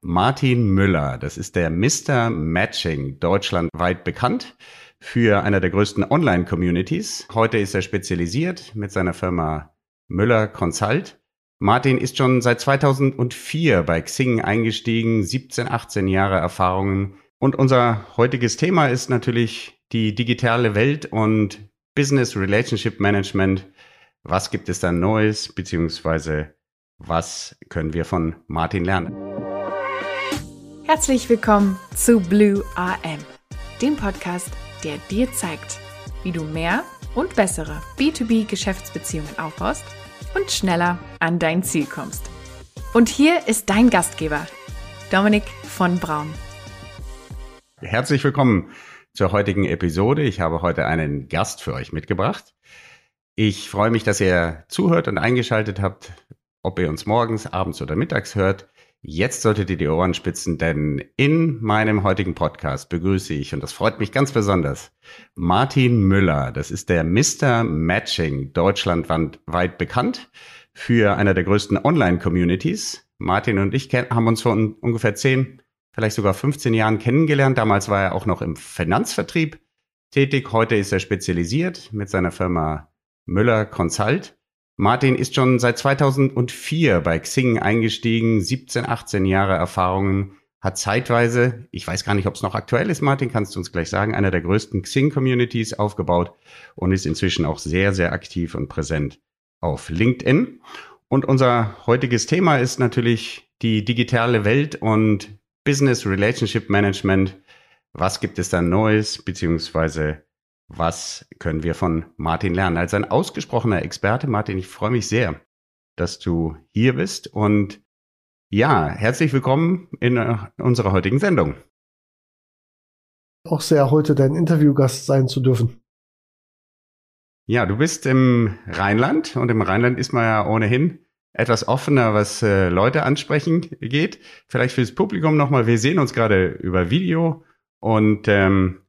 Martin Müller. Das ist der Mr. Matching deutschlandweit bekannt für einer der größten Online-Communities. Heute ist er spezialisiert mit seiner Firma Müller Consult. Martin ist schon seit 2004 bei Xing eingestiegen, 17, 18 Jahre Erfahrungen. Und unser heutiges Thema ist natürlich die digitale Welt und Business Relationship Management. Was gibt es da Neues, beziehungsweise was können wir von Martin lernen? Herzlich willkommen zu Blue AM, dem Podcast, der dir zeigt, wie du mehr und bessere B2B-Geschäftsbeziehungen aufbaust und schneller an dein Ziel kommst. Und hier ist dein Gastgeber, Dominik von Braun. Herzlich willkommen zur heutigen Episode. Ich habe heute einen Gast für euch mitgebracht. Ich freue mich, dass ihr zuhört und eingeschaltet habt ob ihr uns morgens, abends oder mittags hört. Jetzt solltet ihr die Ohren spitzen, denn in meinem heutigen Podcast begrüße ich, und das freut mich ganz besonders, Martin Müller. Das ist der Mr. Matching deutschlandweit bekannt für einer der größten Online-Communities. Martin und ich haben uns vor ungefähr 10, vielleicht sogar 15 Jahren kennengelernt. Damals war er auch noch im Finanzvertrieb tätig. Heute ist er spezialisiert mit seiner Firma Müller Consult Martin ist schon seit 2004 bei Xing eingestiegen, 17, 18 Jahre Erfahrungen, hat zeitweise, ich weiß gar nicht, ob es noch aktuell ist, Martin, kannst du uns gleich sagen, einer der größten Xing-Communities aufgebaut und ist inzwischen auch sehr, sehr aktiv und präsent auf LinkedIn. Und unser heutiges Thema ist natürlich die digitale Welt und Business Relationship Management. Was gibt es da Neues, beziehungsweise was können wir von Martin lernen? Als ein ausgesprochener Experte, Martin, ich freue mich sehr, dass du hier bist und ja, herzlich willkommen in äh, unserer heutigen Sendung. Auch sehr heute dein Interviewgast sein zu dürfen. Ja, du bist im Rheinland und im Rheinland ist man ja ohnehin etwas offener, was äh, Leute ansprechen geht. Vielleicht fürs Publikum nochmal, wir sehen uns gerade über Video und ähm,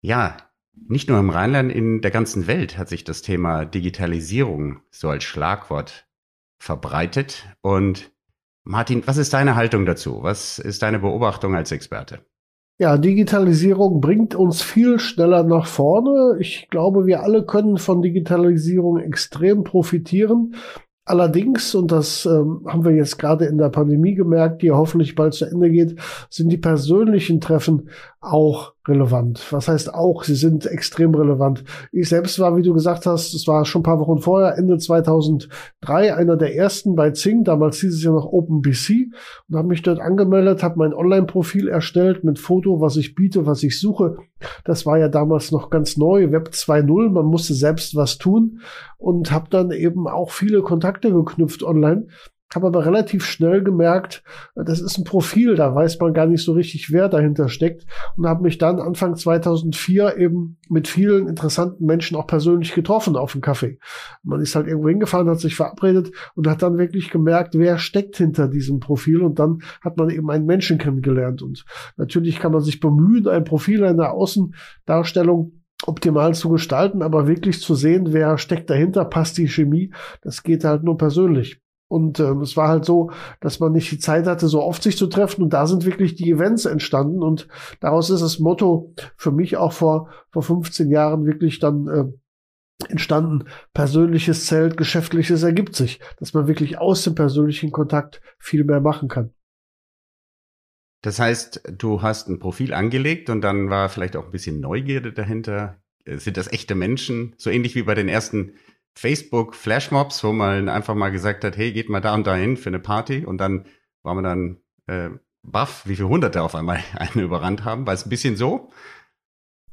ja, nicht nur im Rheinland, in der ganzen Welt hat sich das Thema Digitalisierung so als Schlagwort verbreitet. Und Martin, was ist deine Haltung dazu? Was ist deine Beobachtung als Experte? Ja, Digitalisierung bringt uns viel schneller nach vorne. Ich glaube, wir alle können von Digitalisierung extrem profitieren. Allerdings, und das ähm, haben wir jetzt gerade in der Pandemie gemerkt, die hoffentlich bald zu Ende geht, sind die persönlichen Treffen auch relevant. Was heißt auch, sie sind extrem relevant. Ich selbst war, wie du gesagt hast, es war schon ein paar Wochen vorher, Ende 2003, einer der ersten bei Zing, damals hieß es ja noch OpenBC, und habe mich dort angemeldet, habe mein Online-Profil erstellt mit Foto, was ich biete, was ich suche. Das war ja damals noch ganz neu, Web 2.0, man musste selbst was tun und habe dann eben auch viele Kontakte geknüpft online habe aber relativ schnell gemerkt, das ist ein Profil, da weiß man gar nicht so richtig, wer dahinter steckt. Und habe mich dann Anfang 2004 eben mit vielen interessanten Menschen auch persönlich getroffen auf dem Kaffee. Man ist halt irgendwo hingefahren, hat sich verabredet und hat dann wirklich gemerkt, wer steckt hinter diesem Profil. Und dann hat man eben einen Menschen kennengelernt. Und natürlich kann man sich bemühen, ein Profil einer Außendarstellung optimal zu gestalten, aber wirklich zu sehen, wer steckt dahinter, passt die Chemie, das geht halt nur persönlich. Und ähm, es war halt so, dass man nicht die Zeit hatte, so oft sich zu treffen. Und da sind wirklich die Events entstanden. Und daraus ist das Motto für mich auch vor, vor 15 Jahren wirklich dann äh, entstanden. Persönliches Zelt, geschäftliches ergibt sich. Dass man wirklich aus dem persönlichen Kontakt viel mehr machen kann. Das heißt, du hast ein Profil angelegt und dann war vielleicht auch ein bisschen Neugierde dahinter. Sind das echte Menschen? So ähnlich wie bei den ersten Facebook Flashmobs, wo man einfach mal gesagt hat, hey, geht mal da und dahin für eine Party und dann war man dann äh, baff, wie viele Hunderte auf einmal einen überrannt haben. War es ein bisschen so?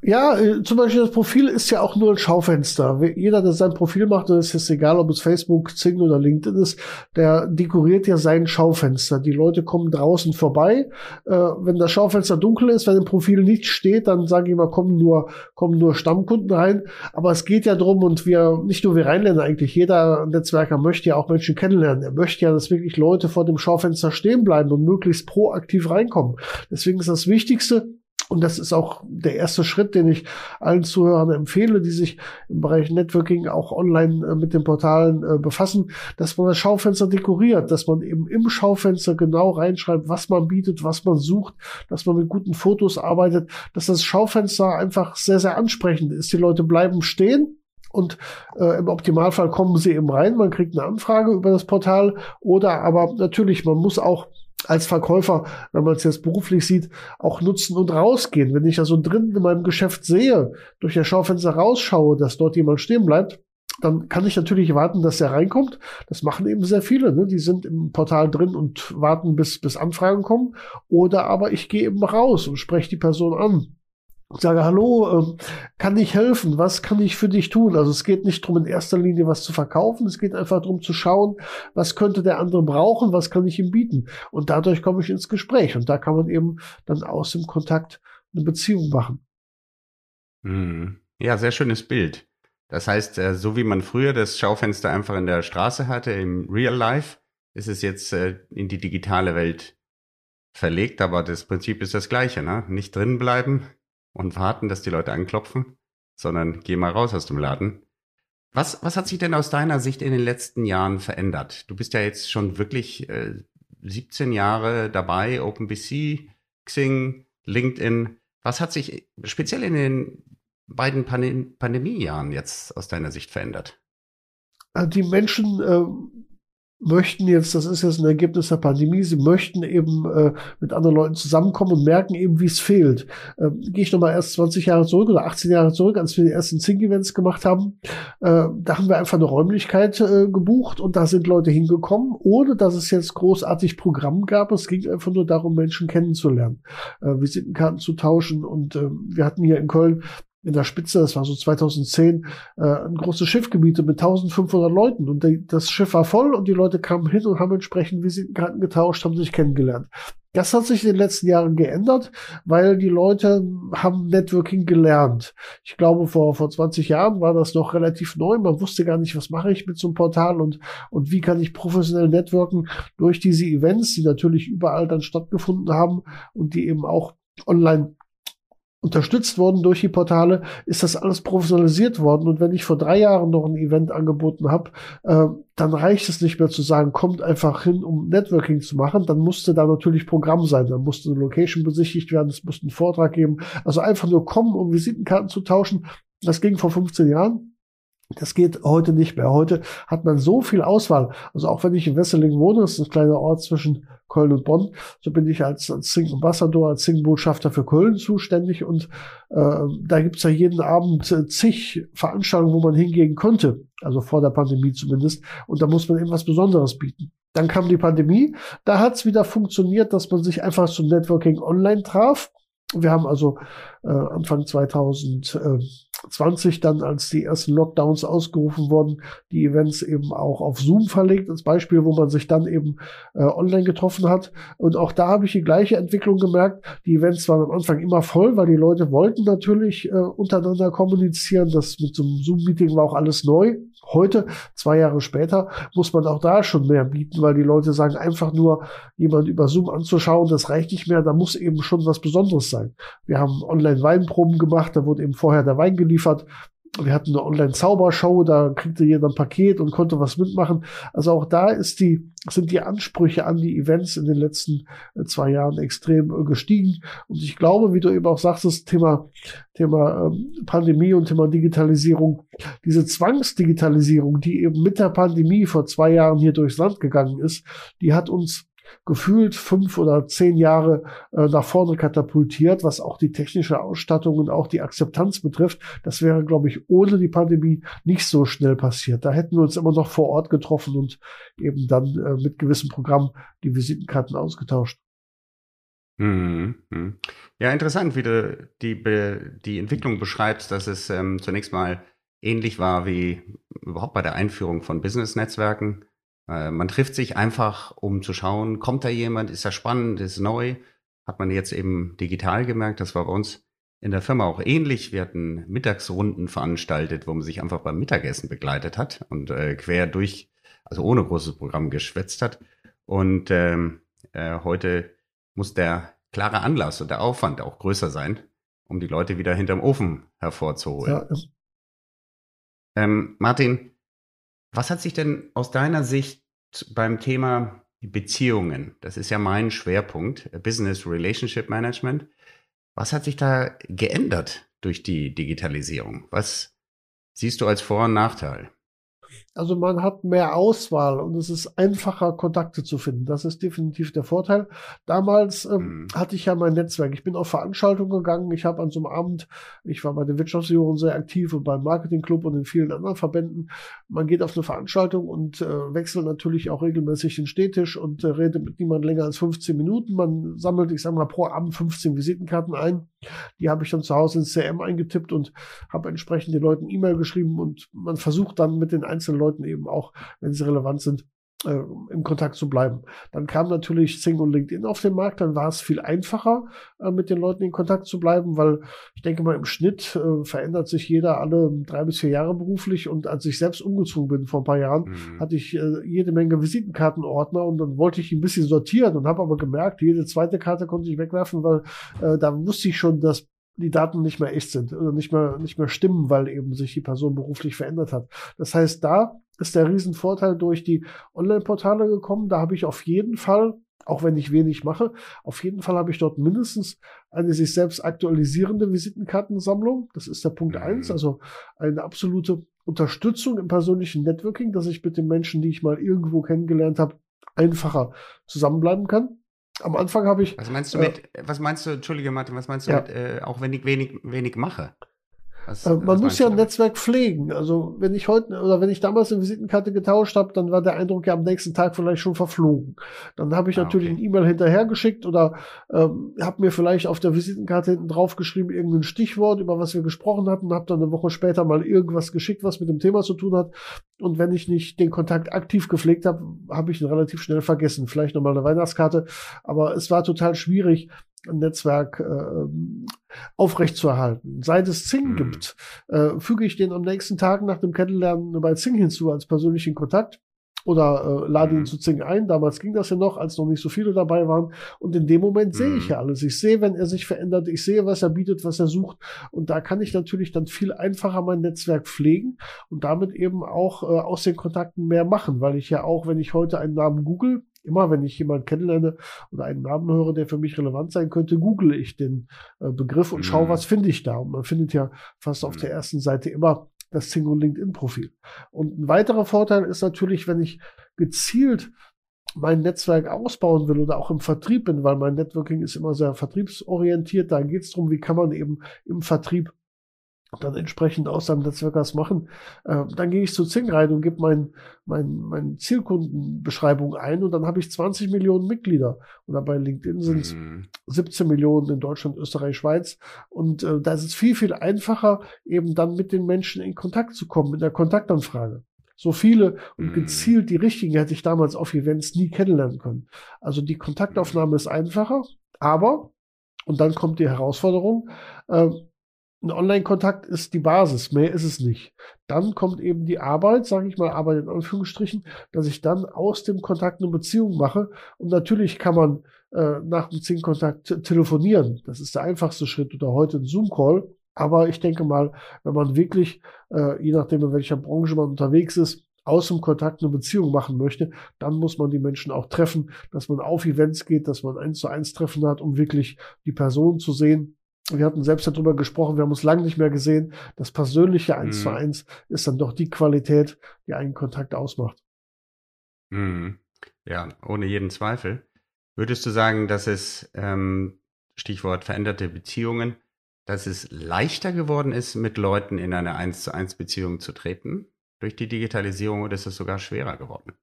Ja, äh, zum Beispiel das Profil ist ja auch nur ein Schaufenster. Jeder, der sein Profil macht, und es ist egal, ob es Facebook, Zing oder LinkedIn ist, der dekoriert ja sein Schaufenster. Die Leute kommen draußen vorbei. Äh, wenn das Schaufenster dunkel ist, wenn im Profil nicht steht, dann sage ich mal, kommen nur, kommen nur Stammkunden rein. Aber es geht ja drum und wir, nicht nur wir Rheinländer eigentlich, jeder Netzwerker möchte ja auch Menschen kennenlernen. Er möchte ja, dass wirklich Leute vor dem Schaufenster stehen bleiben und möglichst proaktiv reinkommen. Deswegen ist das Wichtigste, Und das ist auch der erste Schritt, den ich allen Zuhörern empfehle, die sich im Bereich Networking auch online äh, mit den Portalen äh, befassen, dass man das Schaufenster dekoriert, dass man eben im Schaufenster genau reinschreibt, was man bietet, was man sucht, dass man mit guten Fotos arbeitet, dass das Schaufenster einfach sehr, sehr ansprechend ist. Die Leute bleiben stehen, und äh, im Optimalfall kommen sie eben rein, man kriegt eine Anfrage über das Portal oder aber natürlich, man muss auch als Verkäufer, wenn man es jetzt beruflich sieht, auch nutzen und rausgehen. Wenn ich also drin in meinem Geschäft sehe, durch das Schaufenster rausschaue, dass dort jemand stehen bleibt, dann kann ich natürlich warten, dass er reinkommt. Das machen eben sehr viele. Ne? Die sind im Portal drin und warten, bis, bis Anfragen kommen. Oder aber ich gehe eben raus und spreche die Person an sage, hallo, ähm, kann ich helfen? Was kann ich für dich tun? Also es geht nicht darum, in erster Linie was zu verkaufen. Es geht einfach darum zu schauen, was könnte der andere brauchen? Was kann ich ihm bieten? Und dadurch komme ich ins Gespräch. Und da kann man eben dann aus dem Kontakt eine Beziehung machen. Hm. Ja, sehr schönes Bild. Das heißt, äh, so wie man früher das Schaufenster einfach in der Straße hatte, im Real Life, ist es jetzt äh, in die digitale Welt verlegt, aber das Prinzip ist das gleiche, ne? Nicht drin bleiben, und warten, dass die Leute anklopfen, sondern geh mal raus aus dem Laden. Was, was hat sich denn aus deiner Sicht in den letzten Jahren verändert? Du bist ja jetzt schon wirklich äh, 17 Jahre dabei, OpenBC, Xing, LinkedIn. Was hat sich speziell in den beiden Pandem Pandemiejahren jetzt aus deiner Sicht verändert? Äh, die Menschen äh, möchten jetzt, das ist jetzt ein Ergebnis der Pandemie, sie möchten eben äh, mit anderen Leuten zusammenkommen und merken eben, wie es fehlt. Ähm, Gehe ich nochmal erst 20 Jahre zurück oder 18 Jahre zurück, als wir die ersten Zing-Events gemacht haben. Äh, da haben wir einfach eine Räumlichkeit äh, gebucht und da sind Leute hingekommen, ohne dass es jetzt großartig Programm gab. Es ging einfach nur darum, Menschen kennenzulernen, äh, Visitenkarten zu tauschen und äh, wir hatten hier in Köln in der Spitze, das war so 2010, äh, ein großes Schiffgebiet mit 1500 Leuten. Und die, das Schiff war voll und die Leute kamen hin und haben entsprechend Visitenkarten getauscht, haben sich kennengelernt. Das hat sich in den letzten Jahren geändert, weil die Leute haben Networking gelernt. Ich glaube, vor, vor 20 Jahren war das noch relativ neu. Man wusste gar nicht, was mache ich mit so einem Portal und, und wie kann ich professionell networken durch diese Events, die natürlich überall dann stattgefunden haben und die eben auch online unterstützt worden durch die Portale, ist das alles professionalisiert worden. Und wenn ich vor drei Jahren noch ein Event angeboten habe, äh, dann reicht es nicht mehr zu sagen, kommt einfach hin, um Networking zu machen. Dann musste da natürlich Programm sein. Dann musste eine Location besichtigt werden, es musste einen Vortrag geben. Also einfach nur kommen, um Visitenkarten zu tauschen. Das ging vor 15 Jahren. Das geht heute nicht mehr. Heute hat man so viel Auswahl. Also auch wenn ich in Wesseling wohne, das ist ein kleiner Ort zwischen Köln und Bonn, so bin ich als, als Sing Ambassador, als Sing-Botschafter für Köln zuständig und äh, da gibt's ja jeden Abend äh, zig Veranstaltungen, wo man hingehen konnte, also vor der Pandemie zumindest, und da muss man eben was Besonderes bieten. Dann kam die Pandemie, da hat's wieder funktioniert, dass man sich einfach zum Networking online traf. Wir haben also äh, Anfang 2000 äh, 20 dann, als die ersten Lockdowns ausgerufen wurden, die Events eben auch auf Zoom verlegt, als Beispiel, wo man sich dann eben äh, online getroffen hat. Und auch da habe ich die gleiche Entwicklung gemerkt. Die Events waren am Anfang immer voll, weil die Leute wollten natürlich äh, untereinander kommunizieren. Das mit so einem Zoom-Meeting war auch alles neu. Heute, zwei Jahre später, muss man auch da schon mehr bieten, weil die Leute sagen, einfach nur jemand über Zoom anzuschauen, das reicht nicht mehr, da muss eben schon was Besonderes sein. Wir haben online Weinproben gemacht, da wurde eben vorher der Wein geliefert. Wir hatten eine Online-Zaubershow, da kriegte jeder ein Paket und konnte was mitmachen. Also auch da ist die, sind die Ansprüche an die Events in den letzten äh, zwei Jahren extrem äh, gestiegen. Und ich glaube, wie du eben auch sagst, das Thema, Thema ähm, Pandemie und Thema Digitalisierung, diese Zwangsdigitalisierung, die eben mit der Pandemie vor zwei Jahren hier durchs Land gegangen ist, die hat uns gefühlt fünf oder zehn Jahre äh, nach vorne katapultiert, was auch die technische Ausstattung und auch die Akzeptanz betrifft. Das wäre, glaube ich, ohne die Pandemie nicht so schnell passiert. Da hätten wir uns immer noch vor Ort getroffen und eben dann äh, mit gewissem Programm die Visitenkarten ausgetauscht. Mhm. Ja, interessant, wie du die, die Entwicklung beschreibst, dass es ähm, zunächst mal ähnlich war wie überhaupt bei der Einführung von Business-Netzwerken man trifft sich einfach, um zu schauen, kommt da jemand, ist er spannend, ist neu. Hat man jetzt eben digital gemerkt, das war bei uns in der Firma auch ähnlich. Wir hatten Mittagsrunden veranstaltet, wo man sich einfach beim Mittagessen begleitet hat und äh, quer durch, also ohne großes Programm geschwätzt hat. Und ähm, äh, heute muss der klare Anlass und der Aufwand auch größer sein, um die Leute wieder hinterm Ofen hervorzuholen. Ja. Ähm, Martin, was hat sich denn aus deiner Sicht beim Thema Beziehungen, das ist ja mein Schwerpunkt, Business Relationship Management, was hat sich da geändert durch die Digitalisierung? Was siehst du als Vor- und Nachteil? Also man hat mehr Auswahl und es ist einfacher, Kontakte zu finden. Das ist definitiv der Vorteil. Damals ähm, mhm. hatte ich ja mein Netzwerk. Ich bin auf Veranstaltungen gegangen. Ich habe an so einem Abend, ich war bei der Wirtschaftsjugend sehr aktiv und beim Marketingclub und in vielen anderen Verbänden. Man geht auf eine Veranstaltung und äh, wechselt natürlich auch regelmäßig den Städtisch und äh, redet mit niemand länger als 15 Minuten. Man sammelt, ich sag mal, pro Abend 15 Visitenkarten ein. Die habe ich dann zu Hause ins CM eingetippt und habe entsprechend den Leuten E-Mail geschrieben und man versucht dann mit den einzelnen Leuten eben auch, wenn sie relevant sind, äh, im Kontakt zu bleiben. Dann kam natürlich Sing und LinkedIn auf den Markt, dann war es viel einfacher, äh, mit den Leuten in Kontakt zu bleiben, weil ich denke mal, im Schnitt äh, verändert sich jeder alle drei bis vier Jahre beruflich und als ich selbst umgezogen bin vor ein paar Jahren, mhm. hatte ich äh, jede Menge Visitenkartenordner und dann wollte ich ein bisschen sortieren und habe aber gemerkt, jede zweite Karte konnte ich wegwerfen, weil äh, da wusste ich schon, dass die Daten nicht mehr echt sind oder nicht mehr, nicht mehr stimmen, weil eben sich die Person beruflich verändert hat. Das heißt, da ist der Riesenvorteil durch die Online-Portale gekommen. Da habe ich auf jeden Fall, auch wenn ich wenig mache, auf jeden Fall habe ich dort mindestens eine sich selbst aktualisierende Visitenkartensammlung. Das ist der Punkt mhm. eins, also eine absolute Unterstützung im persönlichen Networking, dass ich mit den Menschen, die ich mal irgendwo kennengelernt habe, einfacher zusammenbleiben kann. Am Anfang habe ich. Was meinst du mit, äh, was meinst du, Entschuldige Martin, was meinst du ja. mit, äh, auch wenn ich wenig, wenig mache? Was, äh, man was muss ja ein Netzwerk pflegen. Also wenn ich heute oder wenn ich damals eine Visitenkarte getauscht habe, dann war der Eindruck ja am nächsten Tag vielleicht schon verflogen. Dann habe ich ah, natürlich okay. ein E-Mail hinterhergeschickt oder ähm, habe mir vielleicht auf der Visitenkarte hinten drauf geschrieben irgendein Stichwort, über was wir gesprochen hatten, habe dann eine Woche später mal irgendwas geschickt, was mit dem Thema zu tun hat. Und wenn ich nicht den Kontakt aktiv gepflegt habe, habe ich ihn relativ schnell vergessen. Vielleicht nochmal eine Weihnachtskarte. Aber es war total schwierig, Netzwerk äh, aufrechtzuerhalten. Seit es Zing mhm. gibt, äh, füge ich den am nächsten Tag nach dem Kennenlernen bei Zing hinzu als persönlichen Kontakt oder äh, lade ihn mhm. zu Zing ein. Damals ging das ja noch, als noch nicht so viele dabei waren. Und in dem Moment sehe ich mhm. ja alles. Ich sehe, wenn er sich verändert. Ich sehe, was er bietet, was er sucht. Und da kann ich natürlich dann viel einfacher mein Netzwerk pflegen und damit eben auch äh, aus den Kontakten mehr machen, weil ich ja auch, wenn ich heute einen Namen google, Immer wenn ich jemanden kennenlerne oder einen Namen höre, der für mich relevant sein könnte, google ich den äh, Begriff und mhm. schaue, was finde ich da. Und man findet ja fast auf der ersten Seite immer das Single LinkedIn-Profil. Und ein weiterer Vorteil ist natürlich, wenn ich gezielt mein Netzwerk ausbauen will oder auch im Vertrieb bin, weil mein Networking ist immer sehr vertriebsorientiert. Da geht es darum, wie kann man eben im Vertrieb dann entsprechend aus seinem Netzwerk was machen. Äh, dann gehe ich zu Zing rein und gebe mein, mein, meine Zielkundenbeschreibung ein und dann habe ich 20 Millionen Mitglieder. Oder bei LinkedIn sind es mhm. 17 Millionen in Deutschland, Österreich, Schweiz. Und äh, da ist es viel, viel einfacher, eben dann mit den Menschen in Kontakt zu kommen, mit der Kontaktanfrage. So viele und mhm. gezielt die richtigen hätte ich damals auf Events nie kennenlernen können. Also die Kontaktaufnahme ist einfacher, aber, und dann kommt die Herausforderung, äh, ein Online-Kontakt ist die Basis, mehr ist es nicht. Dann kommt eben die Arbeit, sage ich mal, Arbeit in Anführungsstrichen, dass ich dann aus dem Kontakt eine Beziehung mache. Und natürlich kann man äh, nach dem Zing-Kontakt telefonieren. Das ist der einfachste Schritt oder heute ein Zoom-Call. Aber ich denke mal, wenn man wirklich, äh, je nachdem in welcher Branche man unterwegs ist, aus dem Kontakt eine Beziehung machen möchte, dann muss man die Menschen auch treffen, dass man auf Events geht, dass man eins zu eins Treffen hat, um wirklich die Person zu sehen wir hatten selbst darüber gesprochen, wir haben uns lange nicht mehr gesehen. Das persönliche Eins mhm. zu eins ist dann doch die Qualität, die einen Kontakt ausmacht. Mhm. Ja, ohne jeden Zweifel. Würdest du sagen, dass es, ähm, Stichwort veränderte Beziehungen, dass es leichter geworden ist, mit Leuten in eine Eins zu eins Beziehung zu treten durch die Digitalisierung oder ist es sogar schwerer geworden?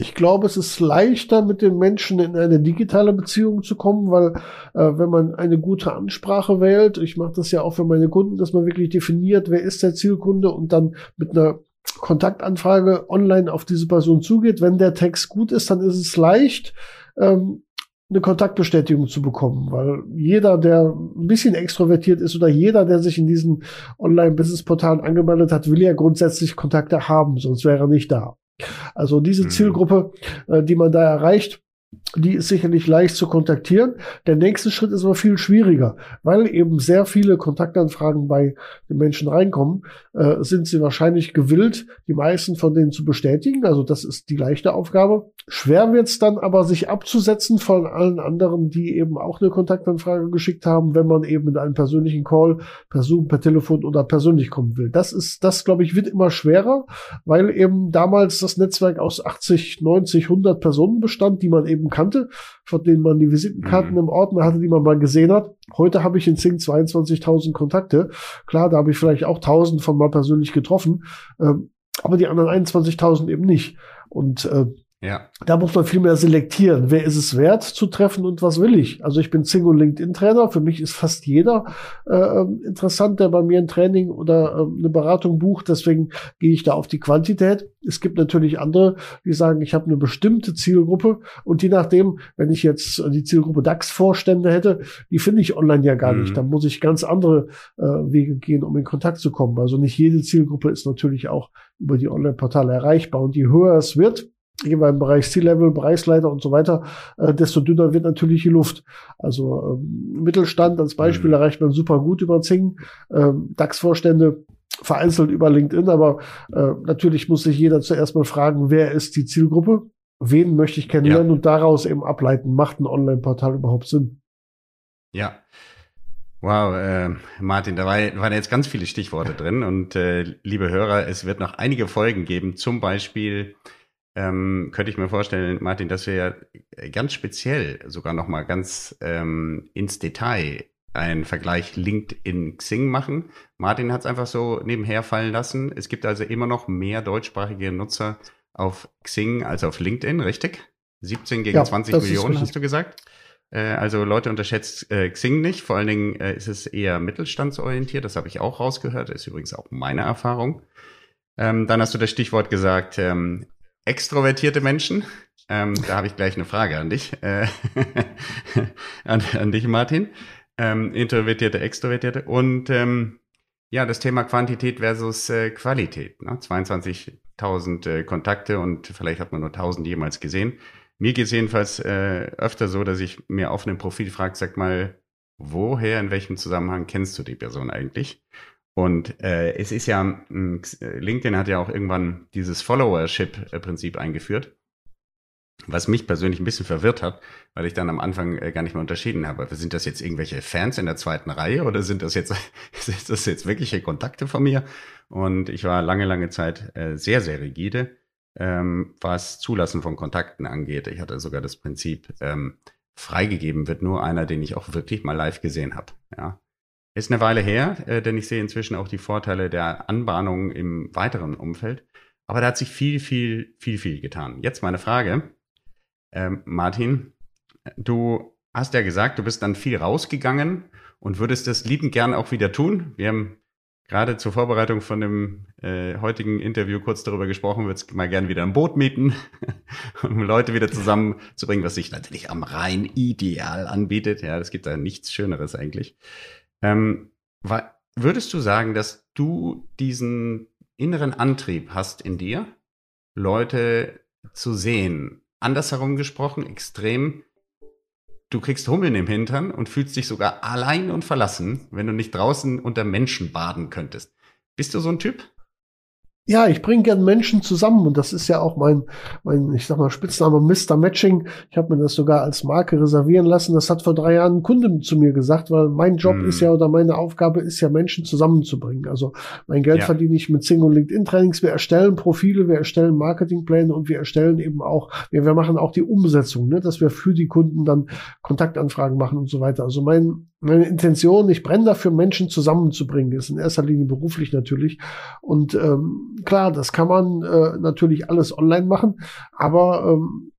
Ich glaube, es ist leichter, mit den Menschen in eine digitale Beziehung zu kommen, weil äh, wenn man eine gute Ansprache wählt, ich mache das ja auch für meine Kunden, dass man wirklich definiert, wer ist der Zielkunde und dann mit einer Kontaktanfrage online auf diese Person zugeht. Wenn der Text gut ist, dann ist es leicht, ähm, eine Kontaktbestätigung zu bekommen, weil jeder, der ein bisschen extrovertiert ist oder jeder, der sich in diesen Online-Business-Portalen angemeldet hat, will ja grundsätzlich Kontakte haben, sonst wäre er nicht da. Also diese mhm. Zielgruppe, äh, die man da erreicht, die ist sicherlich leicht zu kontaktieren. Der nächste Schritt ist aber viel schwieriger, weil eben sehr viele Kontaktanfragen bei den Menschen reinkommen, äh, sind sie wahrscheinlich gewillt, die meisten von denen zu bestätigen. Also das ist die leichte Aufgabe. Schwer wird es dann aber, sich abzusetzen von allen anderen, die eben auch eine Kontaktanfrage geschickt haben, wenn man eben in einen persönlichen Call per Zoom, per Telefon oder persönlich kommen will. Das ist, das glaube ich, wird immer schwerer, weil eben damals das Netzwerk aus 80, 90, 100 Personen bestand, die man eben eben kannte, von denen man die Visitenkarten mhm. im Ordner hatte, die man mal gesehen hat. Heute habe ich in Zing 22.000 Kontakte. Klar, da habe ich vielleicht auch 1000 von mal persönlich getroffen, ähm, aber die anderen 21.000 eben nicht. Und äh, ja. Da muss man viel mehr selektieren. Wer ist es wert zu treffen und was will ich? Also ich bin Single LinkedIn Trainer. Für mich ist fast jeder äh, interessant, der bei mir ein Training oder äh, eine Beratung bucht. Deswegen gehe ich da auf die Quantität. Es gibt natürlich andere, die sagen, ich habe eine bestimmte Zielgruppe und je nachdem, wenn ich jetzt die Zielgruppe DAX-Vorstände hätte, die finde ich online ja gar mhm. nicht. Dann muss ich ganz andere äh, Wege gehen, um in Kontakt zu kommen. Also nicht jede Zielgruppe ist natürlich auch über die Online-Portale erreichbar. Und je höher es wird, wir im Bereich C-Level, Bereichsleiter und so weiter, äh, desto dünner wird natürlich die Luft. Also ähm, Mittelstand als Beispiel mhm. erreicht man super gut über Zing, ähm, DAX-Vorstände vereinzelt über LinkedIn, aber äh, natürlich muss sich jeder zuerst mal fragen, wer ist die Zielgruppe, wen möchte ich kennenlernen ja. und daraus eben ableiten, macht ein Online-Portal überhaupt Sinn? Ja. Wow, äh, Martin, da war, waren jetzt ganz viele Stichworte drin und äh, liebe Hörer, es wird noch einige Folgen geben, zum Beispiel ähm, könnte ich mir vorstellen, Martin, dass wir ja ganz speziell sogar noch mal ganz ähm, ins Detail einen Vergleich LinkedIn Xing machen. Martin hat es einfach so nebenher fallen lassen. Es gibt also immer noch mehr deutschsprachige Nutzer auf Xing als auf LinkedIn, richtig? 17 gegen ja, 20 Millionen, hast du gesagt? Äh, also Leute unterschätzt äh, Xing nicht. Vor allen Dingen äh, ist es eher mittelstandsorientiert. Das habe ich auch rausgehört. Das ist übrigens auch meine Erfahrung. Ähm, dann hast du das Stichwort gesagt, ähm, extrovertierte Menschen. Ähm, da habe ich gleich eine Frage an dich, äh, an, an, dich, Martin. Ähm, introvertierte, extrovertierte und ähm, ja, das Thema Quantität versus äh, Qualität. Ne? 22.000 äh, Kontakte und vielleicht hat man nur 1.000 jemals gesehen. Mir geht es jedenfalls äh, öfter so, dass ich mir auf einem Profil frage, sag mal, woher, in welchem Zusammenhang kennst du die Person eigentlich? Und äh, es ist ja, LinkedIn hat ja auch irgendwann dieses Followership-Prinzip eingeführt, was mich persönlich ein bisschen verwirrt hat, weil ich dann am Anfang äh, gar nicht mehr unterschieden habe. Sind das jetzt irgendwelche Fans in der zweiten Reihe oder sind das jetzt, sind das jetzt wirkliche Kontakte von mir? Und ich war lange, lange Zeit äh, sehr, sehr rigide, ähm, was Zulassen von Kontakten angeht. Ich hatte sogar das Prinzip, ähm, freigegeben wird nur einer, den ich auch wirklich mal live gesehen habe. Ja. Ist eine Weile her, äh, denn ich sehe inzwischen auch die Vorteile der Anbahnung im weiteren Umfeld. Aber da hat sich viel, viel, viel, viel getan. Jetzt meine Frage. Ähm, Martin, du hast ja gesagt, du bist dann viel rausgegangen und würdest das liebend gern auch wieder tun. Wir haben gerade zur Vorbereitung von dem äh, heutigen Interview kurz darüber gesprochen, würdest mal gern wieder ein Boot mieten, um Leute wieder zusammenzubringen, was sich natürlich am Rhein ideal anbietet. Ja, es gibt da nichts Schöneres eigentlich. Ähm, würdest du sagen, dass du diesen inneren Antrieb hast in dir, Leute zu sehen? Andersherum gesprochen, extrem. Du kriegst Hummeln im Hintern und fühlst dich sogar allein und verlassen, wenn du nicht draußen unter Menschen baden könntest. Bist du so ein Typ? Ja, ich bringe gern Menschen zusammen und das ist ja auch mein, mein ich sag mal, Spitzname Mr. Matching. Ich habe mir das sogar als Marke reservieren lassen. Das hat vor drei Jahren ein Kunde zu mir gesagt, weil mein Job hm. ist ja oder meine Aufgabe ist ja, Menschen zusammenzubringen. Also mein Geld ja. verdiene ich mit Single LinkedIn Trainings. Wir erstellen Profile, wir erstellen Marketingpläne und wir erstellen eben auch, wir, wir machen auch die Umsetzung, ne, dass wir für die Kunden dann Kontaktanfragen machen und so weiter. Also mein meine Intention, ich brenne dafür, Menschen zusammenzubringen, ist in erster Linie beruflich natürlich. Und ähm, klar, das kann man äh, natürlich alles online machen, aber ähm,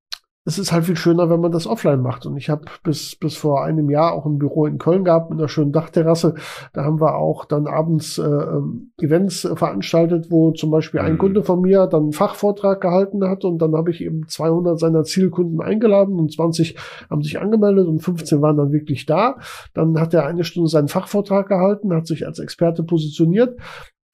es ist halt viel schöner, wenn man das offline macht. Und ich habe bis, bis vor einem Jahr auch ein Büro in Köln gehabt mit einer schönen Dachterrasse. Da haben wir auch dann abends äh, ähm, Events äh, veranstaltet, wo zum Beispiel ein mhm. Kunde von mir dann einen Fachvortrag gehalten hat und dann habe ich eben 200 seiner Zielkunden eingeladen und 20 haben sich angemeldet und 15 waren dann wirklich da. Dann hat er eine Stunde seinen Fachvortrag gehalten, hat sich als Experte positioniert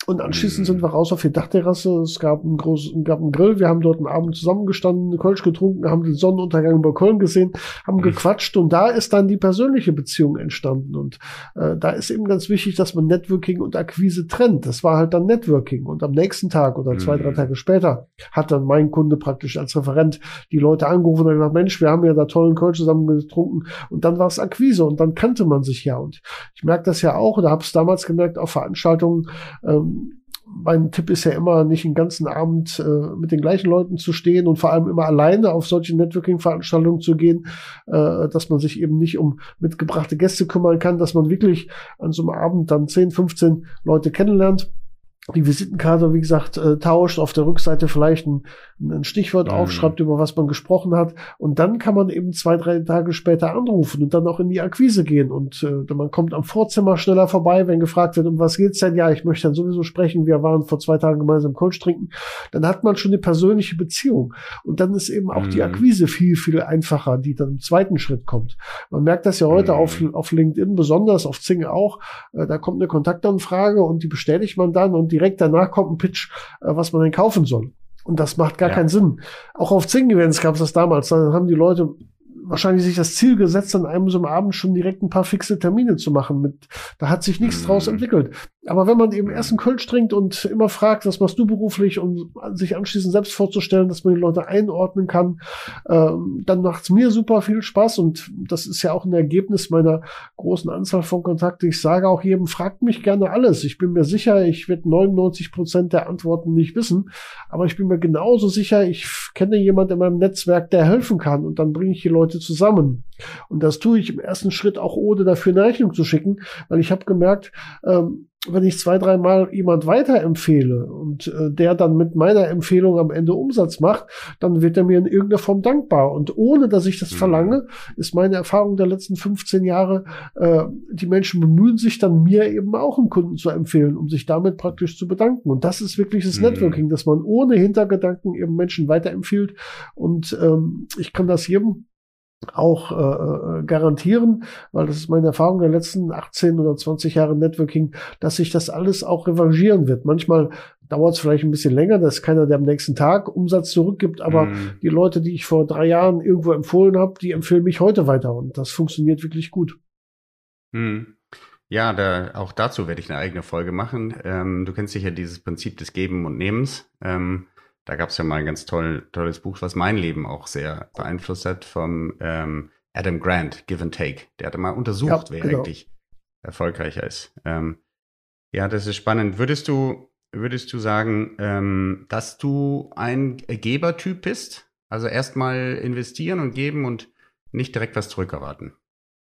Und anschließend sind wir raus auf die Dachterrasse. Es gab einen großen, gab einen Grill. Wir haben dort einen Abend zusammengestanden, Kölsch getrunken, haben den Sonnenuntergang über Köln gesehen, haben mhm. gequatscht und da ist dann die persönliche Beziehung entstanden. Und äh, da ist eben ganz wichtig, dass man Networking und Akquise trennt. Das war halt dann Networking. Und am nächsten Tag oder zwei, drei mhm. Tage später hat dann mein Kunde praktisch als Referent die Leute angerufen und gesagt, Mensch, wir haben ja da tollen Kölsch zusammen getrunken. Und dann war es Akquise und dann kannte man sich ja. Und ich merke das ja auch oder habe es damals gemerkt auf Veranstaltungen, ähm, mein Tipp ist ja immer, nicht den ganzen Abend äh, mit den gleichen Leuten zu stehen und vor allem immer alleine auf solche Networking-Veranstaltungen zu gehen, äh, dass man sich eben nicht um mitgebrachte Gäste kümmern kann, dass man wirklich an so einem Abend dann 10, 15 Leute kennenlernt. Die Visitenkarte, wie gesagt, äh, tauscht, auf der Rückseite vielleicht ein, ein Stichwort mhm. aufschreibt, über was man gesprochen hat. Und dann kann man eben zwei, drei Tage später anrufen und dann auch in die Akquise gehen. Und äh, man kommt am Vorzimmer schneller vorbei, wenn gefragt wird, um was geht's denn? Ja, ich möchte dann sowieso sprechen. Wir waren vor zwei Tagen gemeinsam Coach trinken. Dann hat man schon eine persönliche Beziehung. Und dann ist eben auch mhm. die Akquise viel, viel einfacher, die dann im zweiten Schritt kommt. Man merkt das ja heute mhm. auf, auf LinkedIn, besonders auf Zing auch. Äh, da kommt eine Kontaktanfrage und die bestätigt man dann und direkt danach kommt ein Pitch, äh, was man denn kaufen soll. Und das macht gar ja. keinen Sinn. Auch auf Zing-Events gab es das damals. Dann haben die Leute wahrscheinlich sich das Ziel gesetzt, an einem so einem Abend schon direkt ein paar fixe Termine zu machen. Mit, da hat sich nichts mhm. draus entwickelt. Aber wenn man eben erst einen Kölsch trinkt und immer fragt, was machst du beruflich, um sich anschließend selbst vorzustellen, dass man die Leute einordnen kann, ähm, dann macht's mir super viel Spaß und das ist ja auch ein Ergebnis meiner großen Anzahl von Kontakten. Ich sage auch jedem, fragt mich gerne alles. Ich bin mir sicher, ich werde 99 Prozent der Antworten nicht wissen, aber ich bin mir genauso sicher, ich kenne jemand in meinem Netzwerk, der helfen kann und dann bringe ich die Leute zusammen. Und das tue ich im ersten Schritt auch ohne dafür eine Rechnung zu schicken, weil ich habe gemerkt, ähm, wenn ich zwei, dreimal jemand weiterempfehle und äh, der dann mit meiner Empfehlung am Ende Umsatz macht, dann wird er mir in irgendeiner Form dankbar. Und ohne dass ich das mhm. verlange, ist meine Erfahrung der letzten 15 Jahre, äh, die Menschen bemühen sich dann mir eben auch einen Kunden zu empfehlen, um sich damit praktisch zu bedanken. Und das ist wirklich das mhm. Networking, dass man ohne Hintergedanken eben Menschen weiterempfiehlt. Und ähm, ich kann das jedem auch äh, äh, garantieren, weil das ist meine Erfahrung der letzten 18 oder 20 Jahre Networking, dass sich das alles auch revanchieren wird. Manchmal dauert es vielleicht ein bisschen länger, dass keiner, der am nächsten Tag Umsatz zurückgibt, aber mm. die Leute, die ich vor drei Jahren irgendwo empfohlen habe, die empfehlen mich heute weiter und das funktioniert wirklich gut. Mm. Ja, da, auch dazu werde ich eine eigene Folge machen. Ähm, du kennst sicher dieses Prinzip des Geben und Nehmens. Ähm, da gab es ja mal ein ganz toll, tolles Buch, was mein Leben auch sehr beeinflusst hat, vom ähm, Adam Grant, Give and Take. Der hatte mal untersucht, ja, wer genau. eigentlich erfolgreicher ist. Ähm, ja, das ist spannend. Würdest du, würdest du sagen, ähm, dass du ein Gebertyp bist? Also erstmal investieren und geben und nicht direkt was zurückerwarten?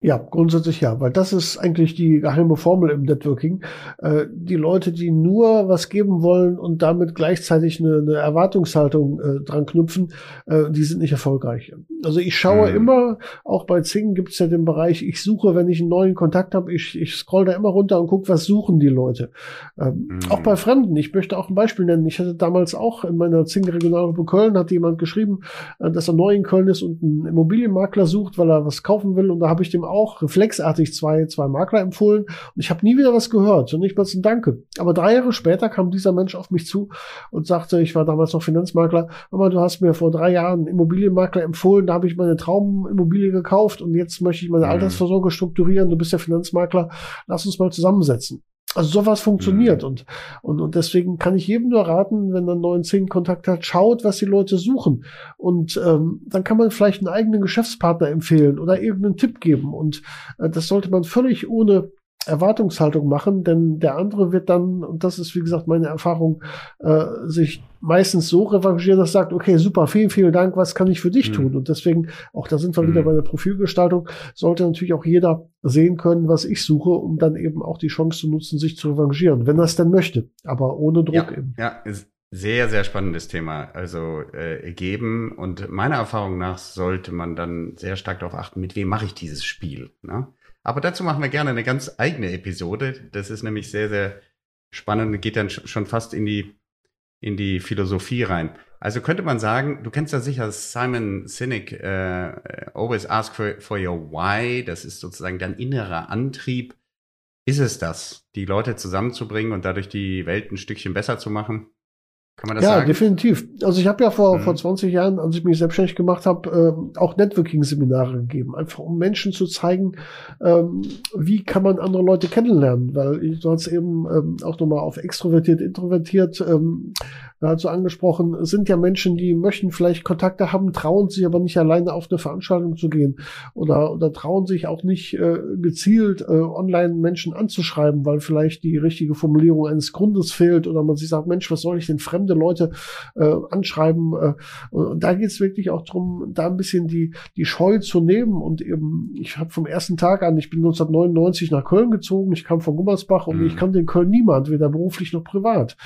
Ja, grundsätzlich ja, weil das ist eigentlich die geheime Formel im Networking. Äh, die Leute, die nur was geben wollen und damit gleichzeitig eine, eine Erwartungshaltung äh, dran knüpfen, äh, die sind nicht erfolgreich. Also ich schaue mhm. immer, auch bei Zing gibt es ja den Bereich, ich suche, wenn ich einen neuen Kontakt habe, ich, ich scroll da immer runter und gucke, was suchen die Leute. Ähm, mhm. Auch bei Fremden, ich möchte auch ein Beispiel nennen. Ich hatte damals auch in meiner Zing Regionalgruppe Köln, hat jemand geschrieben, äh, dass er neu in Köln ist und einen Immobilienmakler sucht, weil er was kaufen will. Und da habe ich dem auch reflexartig zwei, zwei Makler empfohlen und ich habe nie wieder was gehört und nicht mal ein Danke. Aber drei Jahre später kam dieser Mensch auf mich zu und sagte, ich war damals noch Finanzmakler, aber du hast mir vor drei Jahren Immobilienmakler empfohlen, da habe ich meine Traumimmobilie gekauft und jetzt möchte ich meine mhm. Altersvorsorge strukturieren, du bist ja Finanzmakler, lass uns mal zusammensetzen. Also sowas funktioniert mhm. und, und, und deswegen kann ich jedem nur raten, wenn er einen neuen Zing-Kontakt hat, schaut, was die Leute suchen. Und ähm, dann kann man vielleicht einen eigenen Geschäftspartner empfehlen oder irgendeinen Tipp geben. Und äh, das sollte man völlig ohne Erwartungshaltung machen, denn der andere wird dann, und das ist wie gesagt meine Erfahrung, äh, sich meistens so revanchieren, dass sagt, okay, super, vielen, vielen Dank, was kann ich für dich mhm. tun? Und deswegen, auch da sind wir mhm. wieder bei der Profilgestaltung, sollte natürlich auch jeder sehen können, was ich suche, um dann eben auch die Chance zu nutzen, sich zu revanchieren, wenn er es denn möchte, aber ohne Druck ja, eben. Ja, ist sehr, sehr spannendes Thema. Also äh, geben und meiner Erfahrung nach sollte man dann sehr stark darauf achten, mit wem mache ich dieses Spiel. Ne? Aber dazu machen wir gerne eine ganz eigene Episode. Das ist nämlich sehr, sehr spannend und geht dann schon fast in die, in die Philosophie rein. Also könnte man sagen, du kennst ja sicher Simon Sinek, äh, always ask for, for your why. Das ist sozusagen dein innerer Antrieb. ist es das, die Leute zusammenzubringen und dadurch die Welt ein Stückchen besser zu machen? Kann man das ja, sagen? Ja, definitiv. Also ich habe ja vor, mhm. vor 20 Jahren, als ich mich selbstständig gemacht habe, äh, auch Networking-Seminare gegeben, einfach um Menschen zu zeigen, ähm, wie kann man andere Leute kennenlernen, weil ich, du hast eben ähm, auch nochmal auf extrovertiert, introvertiert ähm, dazu angesprochen, sind ja Menschen, die möchten vielleicht Kontakte haben, trauen sich aber nicht alleine auf eine Veranstaltung zu gehen oder, oder trauen sich auch nicht äh, gezielt äh, online Menschen anzuschreiben, weil vielleicht die richtige Formulierung eines Grundes fehlt oder man sich sagt, Mensch, was soll ich denn fremde Leute äh, anschreiben? Äh, und da geht es wirklich auch darum, da ein bisschen die, die Scheu zu nehmen und eben, ich habe vom ersten Tag an, ich bin 1999 nach Köln gezogen, ich kam von Gummersbach und mhm. ich kannte in Köln niemand, weder beruflich noch privat.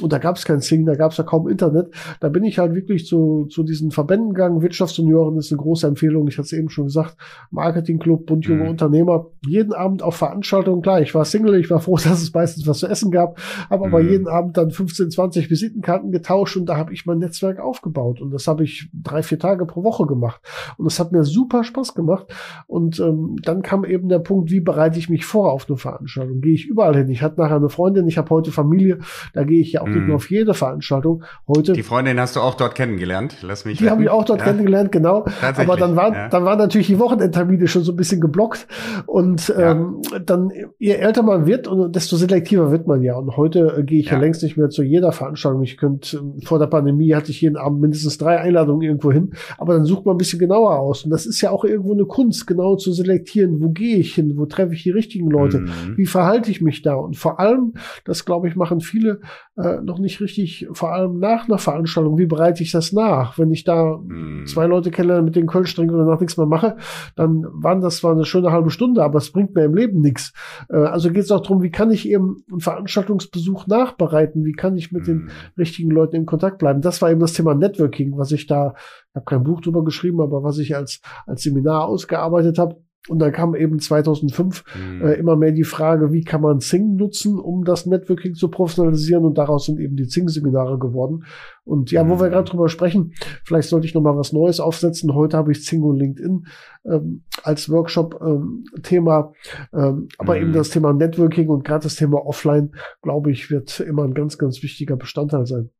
Und da gab es kein Sing, da gab es ja kaum Internet. Da bin ich halt wirklich zu, zu diesen Verbänden gegangen. Wirtschaftsjunioren ist eine große Empfehlung. Ich hatte es eben schon gesagt. Marketingclub, Bund junge mhm. Unternehmer. Jeden Abend auf Veranstaltungen. Klar, ich war Single. Ich war froh, dass es meistens was zu essen gab. Habe mhm. aber jeden Abend dann 15, 20 Visitenkarten getauscht und da habe ich mein Netzwerk aufgebaut. Und das habe ich drei, vier Tage pro Woche gemacht. Und das hat mir super Spaß gemacht. Und ähm, dann kam eben der Punkt, wie bereite ich mich vor auf eine Veranstaltung? Gehe ich überall hin? Ich hatte nachher eine Freundin, ich habe heute Familie. Da gehe ich ja auch mhm. nicht nur auf jede Veranstaltung. Heute. Die Freundin hast du auch dort kennengelernt. Lass mich. Die habe ich auch dort ja. kennengelernt, genau. Aber dann waren, ja. dann waren natürlich die Wochenendtermine schon so ein bisschen geblockt. Und ja. ähm, dann, je älter man wird, und desto selektiver wird man ja. Und heute äh, gehe ich ja. längst nicht mehr zu jeder Veranstaltung. Ich könnte, äh, vor der Pandemie hatte ich jeden Abend mindestens drei Einladungen irgendwo hin. Aber dann sucht man ein bisschen genauer aus. Und das ist ja auch irgendwo eine Kunst, genau zu selektieren. Wo gehe ich hin? Wo treffe ich die richtigen Leute? Mhm. Wie verhalte ich mich da? Und vor allem, das glaube ich, machen viele äh, noch nicht richtig, vor allem nach einer Veranstaltung, wie bereite ich das nach? Wenn ich da mm. zwei Leute kennenlerne, mit den Kölsch trinke und danach nichts mehr mache, dann waren das zwar eine schöne halbe Stunde, aber es bringt mir im Leben nichts. Äh, also geht es auch darum, wie kann ich eben einen Veranstaltungsbesuch nachbereiten? Wie kann ich mit mm. den hm. richtigen Leuten in Kontakt bleiben? Das war eben das Thema Networking, was ich da, ich habe kein Buch drüber geschrieben, aber was ich als, als Seminar ausgearbeitet habe und dann kam eben 2005 mhm. äh, immer mehr die Frage, wie kann man Zing nutzen, um das Networking zu professionalisieren? Und daraus sind eben die Zing-Seminare geworden. Und ja, mhm. wo wir mhm. gerade drüber sprechen, vielleicht sollte ich noch mal was Neues aufsetzen. Heute habe ich Zing und LinkedIn ähm, als Workshop-Thema. Ähm, ähm, aber mhm. eben das Thema Networking und gerade das Thema Offline, glaube ich, wird immer ein ganz, ganz wichtiger Bestandteil sein.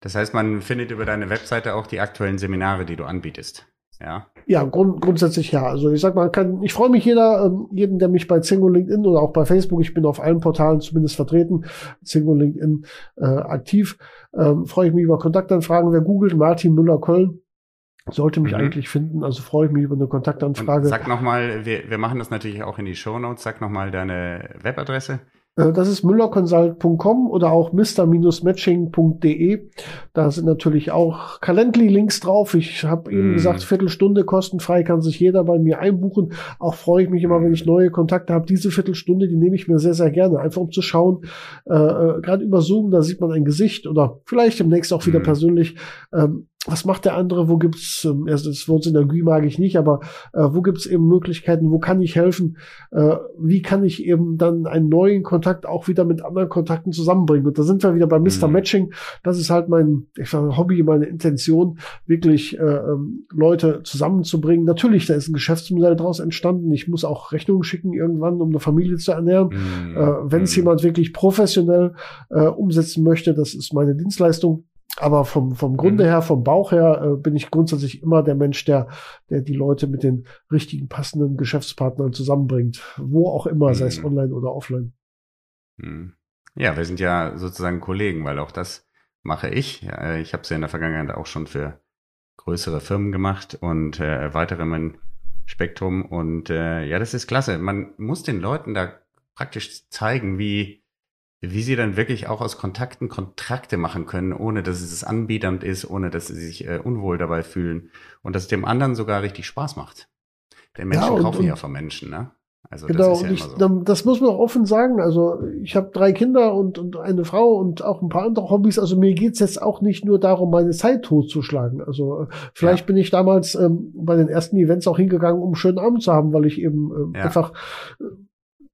Das heißt, man findet über deine Webseite auch die aktuellen Seminare, die du anbietest. Ja. Ja, grund, grundsätzlich ja. Also ich sag mal, kann, ich freue mich jeder, ähm, jeden, der mich bei Zingo LinkedIn oder auch bei Facebook, ich bin auf allen Portalen zumindest vertreten, Zingo LinkedIn äh, aktiv. Ähm, freue ich mich über Kontaktanfragen. Wer googelt, Martin Müller Köln, sollte mich mhm. eigentlich finden. Also freue ich mich über eine Kontaktanfrage. Und sag nochmal, wir, wir machen das natürlich auch in die Show Notes. Sag nochmal deine Webadresse. Äh, das ist müllerconsult.com oder auch mr-matching.de. Da sind natürlich auch Calendly-Links drauf. Ich habe eben mm. gesagt, Viertelstunde kostenfrei kann sich jeder bei mir einbuchen. Auch freue ich mich immer, wenn ich neue Kontakte habe. Diese Viertelstunde, die nehme ich mir sehr, sehr gerne. Einfach um zu schauen, äh, äh gerade über Zoom, da sieht man ein Gesicht oder vielleicht demnächst auch wieder mm. persönlich. Ähm, was macht der andere, wo gibt's, ähm, das Wort Synergie mag ich nicht, aber äh, wo gibt's eben Möglichkeiten, wo kann ich helfen, äh, wie kann ich eben dann einen neuen Kontakt auch wieder mit anderen Kontakten zusammenbringen. Und da sind wir wieder bei Mr. Mhm. Matching. Das ist halt mein ich sag, Hobby, meine Intention, wirklich äh, ähm, Leute zusammenzubringen. Natürlich, da ist ein Geschäftsmodell daraus entstanden. Ich muss auch Rechnungen schicken irgendwann, um eine Familie zu ernähren. Mhm. Äh, Wenn es mhm. jemand wirklich professionell äh, umsetzen möchte, das ist meine Dienstleistung aber vom, vom Grunde mhm. her, vom Bauch her, äh, bin ich grundsätzlich immer der Mensch, der, der die Leute mit den richtigen, passenden Geschäftspartnern zusammenbringt. Wo auch immer, mhm. sei es mhm. online oder offline. Mhm. Ja, wir sind ja sozusagen Kollegen, weil auch das mache ich. Ich habe es ja in der Vergangenheit auch schon für größere Firmen gemacht und äh, erweitere mein Spektrum. Und äh, ja, das ist klasse. Man muss den Leuten da praktisch zeigen, wie wie sie dann wirklich auch aus Kontakten Kontrakte machen können, ohne dass es anbiedernd ist, ohne dass sie sich äh, unwohl dabei fühlen und dass es dem anderen sogar richtig Spaß macht. Denn Menschen ja, und, kaufen und, ja von Menschen, ne? Also genau, das, ja ich, so. das muss man auch offen sagen. Also ich habe drei Kinder und, und eine Frau und auch ein paar andere Hobbys. Also mir geht's jetzt auch nicht nur darum, meine Zeit totzuschlagen. Also äh, vielleicht ja. bin ich damals ähm, bei den ersten Events auch hingegangen, um einen schönen Abend zu haben, weil ich eben ja. einfach äh,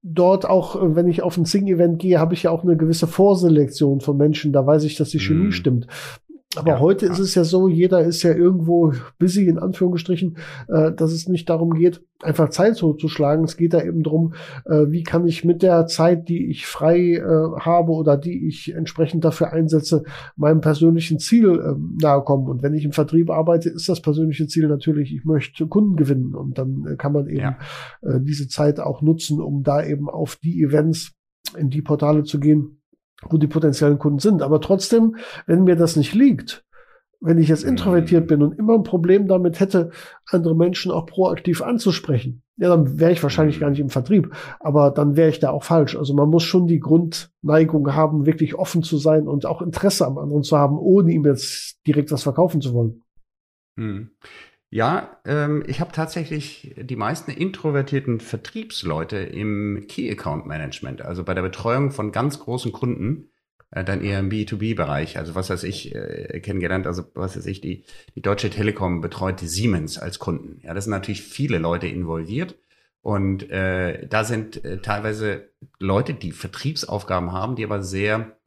dort auch, äh, wenn ich auf ein Sing-Event gehe, habe ich ja auch eine gewisse Vorselektion von Menschen. Da weiß ich, dass die Chemie mm. stimmt. Aber ja, heute ja. ist es ja so, jeder ist ja irgendwo busy, in Anführungsstrichen, äh, dass es nicht darum geht, einfach Zeit zuzuschlagen. Es geht da eben drum, äh, wie kann ich mit der Zeit, die ich frei äh, habe oder die ich entsprechend dafür einsetze, meinem persönlichen Ziel äh, nahe kommen. Und wenn ich im Vertrieb arbeite, ist das persönliche Ziel natürlich, ich möchte Kunden gewinnen. Und dann äh, kann man eben ja. äh, diese Zeit auch nutzen, um da eben auf die Events, in die Portale zu gehen, wo die potenziellen Kunden sind. Aber trotzdem, wenn mir das nicht liegt, wenn ich jetzt introvertiert bin und immer ein Problem damit hätte, andere Menschen auch proaktiv anzusprechen, ja, dann wäre ich wahrscheinlich gar nicht im Vertrieb, aber dann wäre ich da auch falsch. Also man muss schon die Grundneigung haben, wirklich offen zu sein und auch Interesse am anderen zu haben, ohne ihm jetzt direkt was verkaufen zu wollen. Hm. Ja, ähm, ich habe tatsächlich die meisten introvertierten Vertriebsleute im Key Account Management, also bei der Betreuung von ganz großen Kunden, äh, dann eher im B2B-Bereich. Also was weiß ich, äh, kennengelernt, also was weiß ich, die, die Deutsche Telekom betreut die Siemens als Kunden. Ja, das sind natürlich viele Leute involviert. Und äh, da sind äh, teilweise Leute, die Vertriebsaufgaben haben, die aber sehr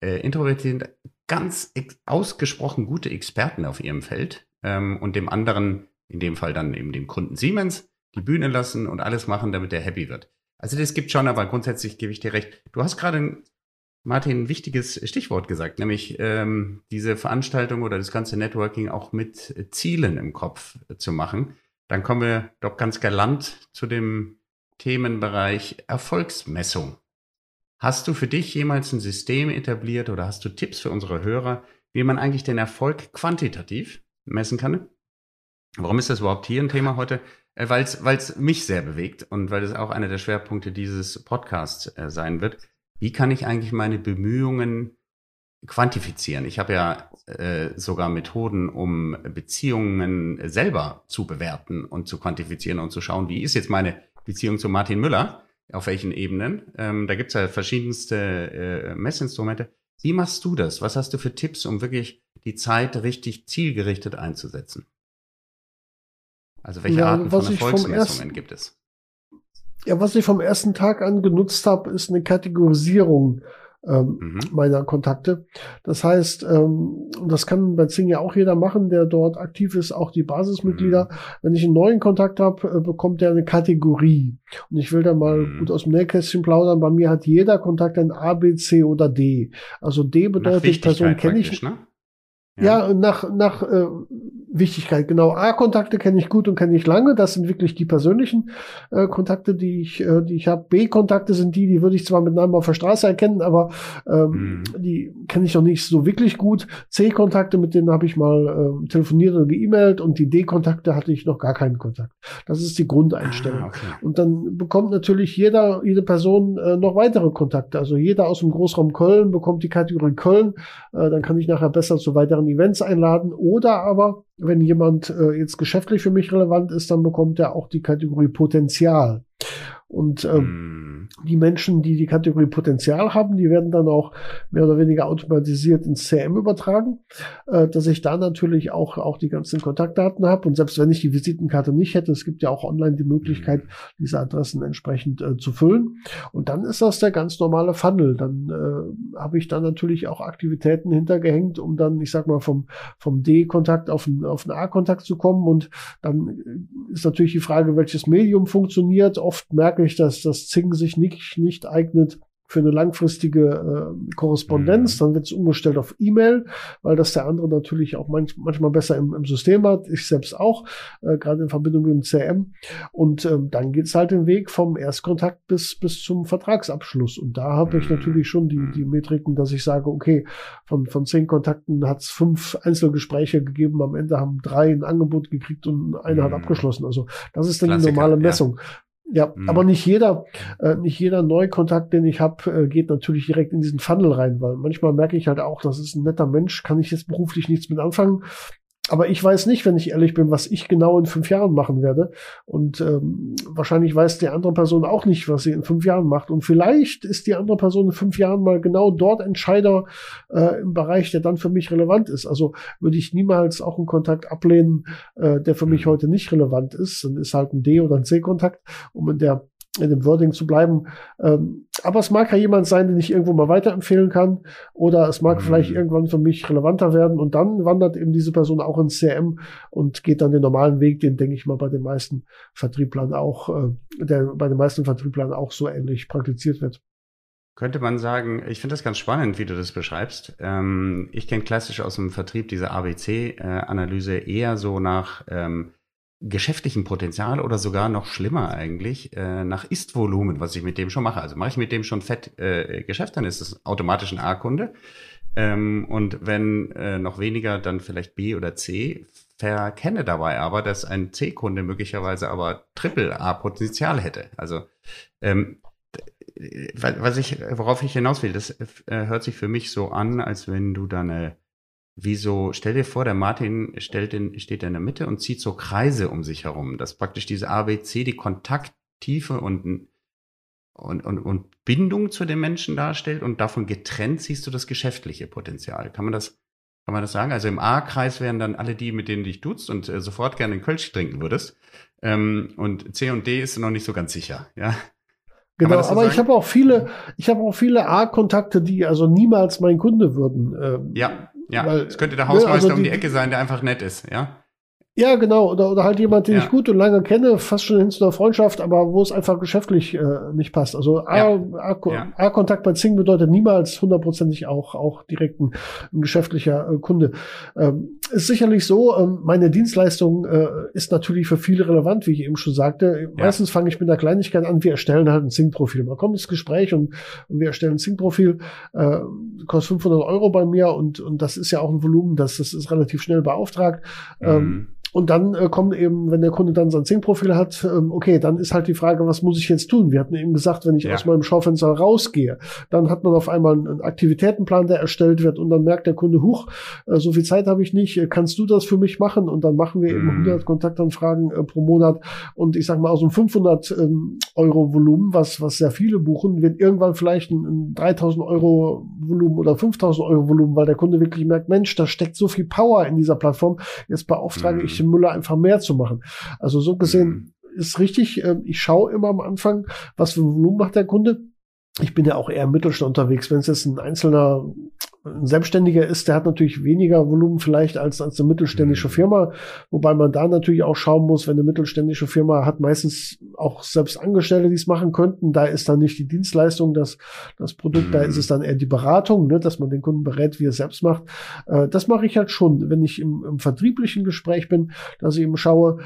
äh, introvertiert sind, ganz ausgesprochen gute Experten auf ihrem Feld ähm, und dem anderen, in dem Fall dann eben dem Kunden Siemens, die Bühne lassen und alles machen, damit der happy wird. Also das gibt schon, aber grundsätzlich gebe ich dir recht. Du hast gerade, Martin, ein wichtiges Stichwort gesagt, nämlich ähm, diese Veranstaltung oder das ganze Networking auch mit Zielen im Kopf zu machen. Dann kommen wir doch ganz galant zu dem Themenbereich Erfolgsmessung. Hast du für dich jemals ein System etabliert oder hast du Tipps für unsere Hörer, wie man eigentlich den Erfolg quantitativ messen kann. Warum ist das überhaupt hier ein Thema heute? Äh, weil es mich sehr bewegt und weil es auch einer der Schwerpunkte dieses Podcasts äh, sein wird. Wie kann ich eigentlich meine Bemühungen quantifizieren? Ich habe ja äh, sogar Methoden, um Beziehungen selber zu bewerten und zu quantifizieren und zu schauen, wie ist jetzt meine Beziehung zu Martin Müller, auf welchen Ebenen. Ähm, da gibt es ja verschiedenste äh, Messinstrumente. Wie machst du das? Was hast du für Tipps, um wirklich die Zeit richtig zielgerichtet einzusetzen? Also welche ja, Arten von Erfolgsmessungen gibt es? Ja, was ich vom ersten Tag an genutzt habe, ist eine Kategorisierung ähm, mhm. meiner Kontakte. Das heißt, ähm, das kann bei Zing ja auch jeder machen, der dort aktiv ist, auch die Basismitglieder. Mhm. Wenn ich einen neuen Kontakt habe, äh, bekommt der eine Kategorie. Und ich will da mal mhm. gut aus dem Nähkästchen plaudern. Bei mir hat jeder Kontakt ein A, B, C oder D. Also D bedeutet, Person kenne ich. Ne? Ja, ja nach, nach äh, Wichtigkeit, genau. A-Kontakte kenne ich gut und kenne ich lange. Das sind wirklich die persönlichen äh, Kontakte, die ich, äh, die ich habe. B-Kontakte sind die, die würde ich zwar mit Namen auf der Straße erkennen, aber ähm, mhm. die kenne ich noch nicht so wirklich gut. C-Kontakte, mit denen habe ich mal äh, telefoniert oder geemailt und die D-Kontakte hatte ich noch gar keinen Kontakt. Das ist die Grundeinstellung. Ah, okay. Und dann bekommt natürlich jeder, jede Person äh, noch weitere Kontakte. Also jeder aus dem Großraum Köln bekommt die Kategorie Köln. Äh, dann kann ich nachher besser zu weiteren Events einladen. Oder aber wenn jemand äh, jetzt geschäftlich für mich relevant ist, dann bekommt er auch die Kategorie Potenzial. Und ähm, mm. die Menschen, die die Kategorie Potenzial haben, die werden dann auch mehr oder weniger automatisiert ins CM übertragen, äh, dass ich da natürlich auch, auch die ganzen Kontaktdaten habe. Und selbst wenn ich die Visitenkarte nicht hätte, es gibt ja auch online die Möglichkeit, mm. diese Adressen entsprechend äh, zu füllen. Und dann ist das der ganz normale Funnel. Dann äh, habe ich da natürlich auch Aktivitäten hintergehängt, um dann, ich sag mal, vom, vom D-Kontakt auf einen, auf einen A-Kontakt zu kommen. Und dann äh, ist natürlich die Frage, welches Medium funktioniert. Oft merke ich, dass das Zing sich nicht, nicht eignet für eine langfristige äh, Korrespondenz. Mhm. Dann wird es umgestellt auf E-Mail, weil das der andere natürlich auch manch, manchmal besser im, im, System hat. Ich selbst auch, äh, gerade in Verbindung mit dem CM. Und ähm, dann geht's halt den Weg vom Erstkontakt bis, bis zum Vertragsabschluss. Und da habe ich mhm. natürlich schon die, die Metriken, dass ich sage, okay, von, von zehn Kontakten hat es fünf Einzelgespräche gegeben. Am Ende haben drei ein Angebot gekriegt und einer mhm. hat abgeschlossen. Also das ist dann Klassiker, die normale Messung. Ja. Ja, mhm. aber nicht jeder, äh, nicht jeder Neukontakt, den ich habe, äh, geht natürlich direkt in diesen Funnel rein, weil manchmal merke ich halt auch, das ist ein netter Mensch, kann ich jetzt beruflich nichts mit anfangen. Aber ich weiß nicht, wenn ich ehrlich bin, was ich genau in fünf Jahren machen werde. Und ähm, wahrscheinlich weiß die andere Person auch nicht, was sie in fünf Jahren macht. Und vielleicht ist die andere Person in fünf Jahren mal genau dort Entscheider äh, im Bereich, der dann für mich relevant ist. Also würde ich niemals auch einen Kontakt ablehnen, äh, der für mich mhm. heute nicht relevant ist. Dann ist halt ein D- oder ein C-Kontakt, um in der in dem Wording zu bleiben. Ähm, aber es mag ja jemand sein, den ich irgendwo mal weiterempfehlen kann. Oder es mag mhm. vielleicht irgendwann für mich relevanter werden. Und dann wandert eben diese Person auch ins CRM und geht dann den normalen Weg, den, denke ich mal, bei den meisten Vertrieblern auch, äh, der bei den meisten Vertrieblern auch so ähnlich praktiziert wird. Könnte man sagen, ich finde das ganz spannend, wie du das beschreibst. Ähm, ich kenne klassisch aus dem Vertrieb diese ABC-Analyse eher so nach ähm, geschäftlichem Potenzial oder sogar noch schlimmer eigentlich äh, nach Ist-Volumen, was ich mit dem schon mache. Also mache ich mit dem schon fett äh, Geschäft, dann ist es automatisch ein A-Kunde. Ähm, und wenn äh, noch weniger, dann vielleicht B oder C. Verkenne dabei aber, dass ein C-Kunde möglicherweise aber Triple-A-Potenzial hätte. Also ähm, was ich, worauf ich hinaus will, das äh, hört sich für mich so an, als wenn du da eine Wieso, stell dir vor, der Martin stellt in, steht in der Mitte und zieht so Kreise um sich herum, dass praktisch diese ABC die Kontakttiefe und, und, und, und Bindung zu dem Menschen darstellt und davon getrennt siehst du das geschäftliche Potenzial. Kann man das, kann man das sagen? Also im A-Kreis wären dann alle die, mit denen du dich duzt und äh, sofort gerne einen Kölsch trinken würdest. Ähm, und C und D ist noch nicht so ganz sicher, ja. Genau, so aber sagen? ich habe auch viele, ich habe auch viele A-Kontakte, die also niemals mein Kunde würden. Ähm, ja. Ja, es könnte der Hausmeister also die, um die Ecke sein, der einfach nett ist, ja. Ja, genau. Oder, oder halt jemand, den ja. ich gut und lange kenne, fast schon hin zu einer Freundschaft, aber wo es einfach geschäftlich äh, nicht passt. Also A-Kontakt ja. bei Zing bedeutet niemals hundertprozentig auch, auch direkt ein, ein geschäftlicher äh, Kunde. Ähm, ist sicherlich so, ähm, meine Dienstleistung äh, ist natürlich für viele relevant, wie ich eben schon sagte. Ja. Meistens fange ich mit einer Kleinigkeit an, wir erstellen halt ein Zing-Profil. Man kommt ins Gespräch und, und wir erstellen ein Zing-Profil, äh, kostet 500 Euro bei mir und, und das ist ja auch ein Volumen, das, das ist relativ schnell beauftragt. Ähm, mhm. Und dann äh, kommt eben, wenn der Kunde dann sein Zing-Profil hat, ähm, okay, dann ist halt die Frage, was muss ich jetzt tun? Wir hatten eben gesagt, wenn ich ja. aus meinem Schaufenster rausgehe, dann hat man auf einmal einen Aktivitätenplan, der erstellt wird und dann merkt der Kunde, huch, äh, so viel Zeit habe ich nicht, äh, kannst du das für mich machen? Und dann machen wir eben 100 mhm. Kontaktanfragen äh, pro Monat und ich sag mal aus einem 500 ähm, Euro Volumen, was, was sehr viele buchen, wird irgendwann vielleicht ein, ein 3000 Euro Volumen oder 5000 Euro Volumen, weil der Kunde wirklich merkt, Mensch, da steckt so viel Power in dieser Plattform, jetzt beauftrage mhm. ich den Müller einfach mehr zu machen. Also so gesehen mhm. ist richtig, äh, ich schaue immer am Anfang, was für ein Volumen macht der Kunde. Ich bin ja auch eher im Mittelstand unterwegs. Wenn es jetzt ein einzelner ein Selbstständiger ist, der hat natürlich weniger Volumen vielleicht als, als eine mittelständische mhm. Firma, wobei man da natürlich auch schauen muss, wenn eine mittelständische Firma hat meistens auch selbst Angestellte, die es machen könnten, da ist dann nicht die Dienstleistung das, das Produkt, mhm. da ist es dann eher die Beratung, ne, dass man den Kunden berät, wie er es selbst macht. Äh, das mache ich halt schon, wenn ich im, im vertrieblichen Gespräch bin, dass ich eben schaue,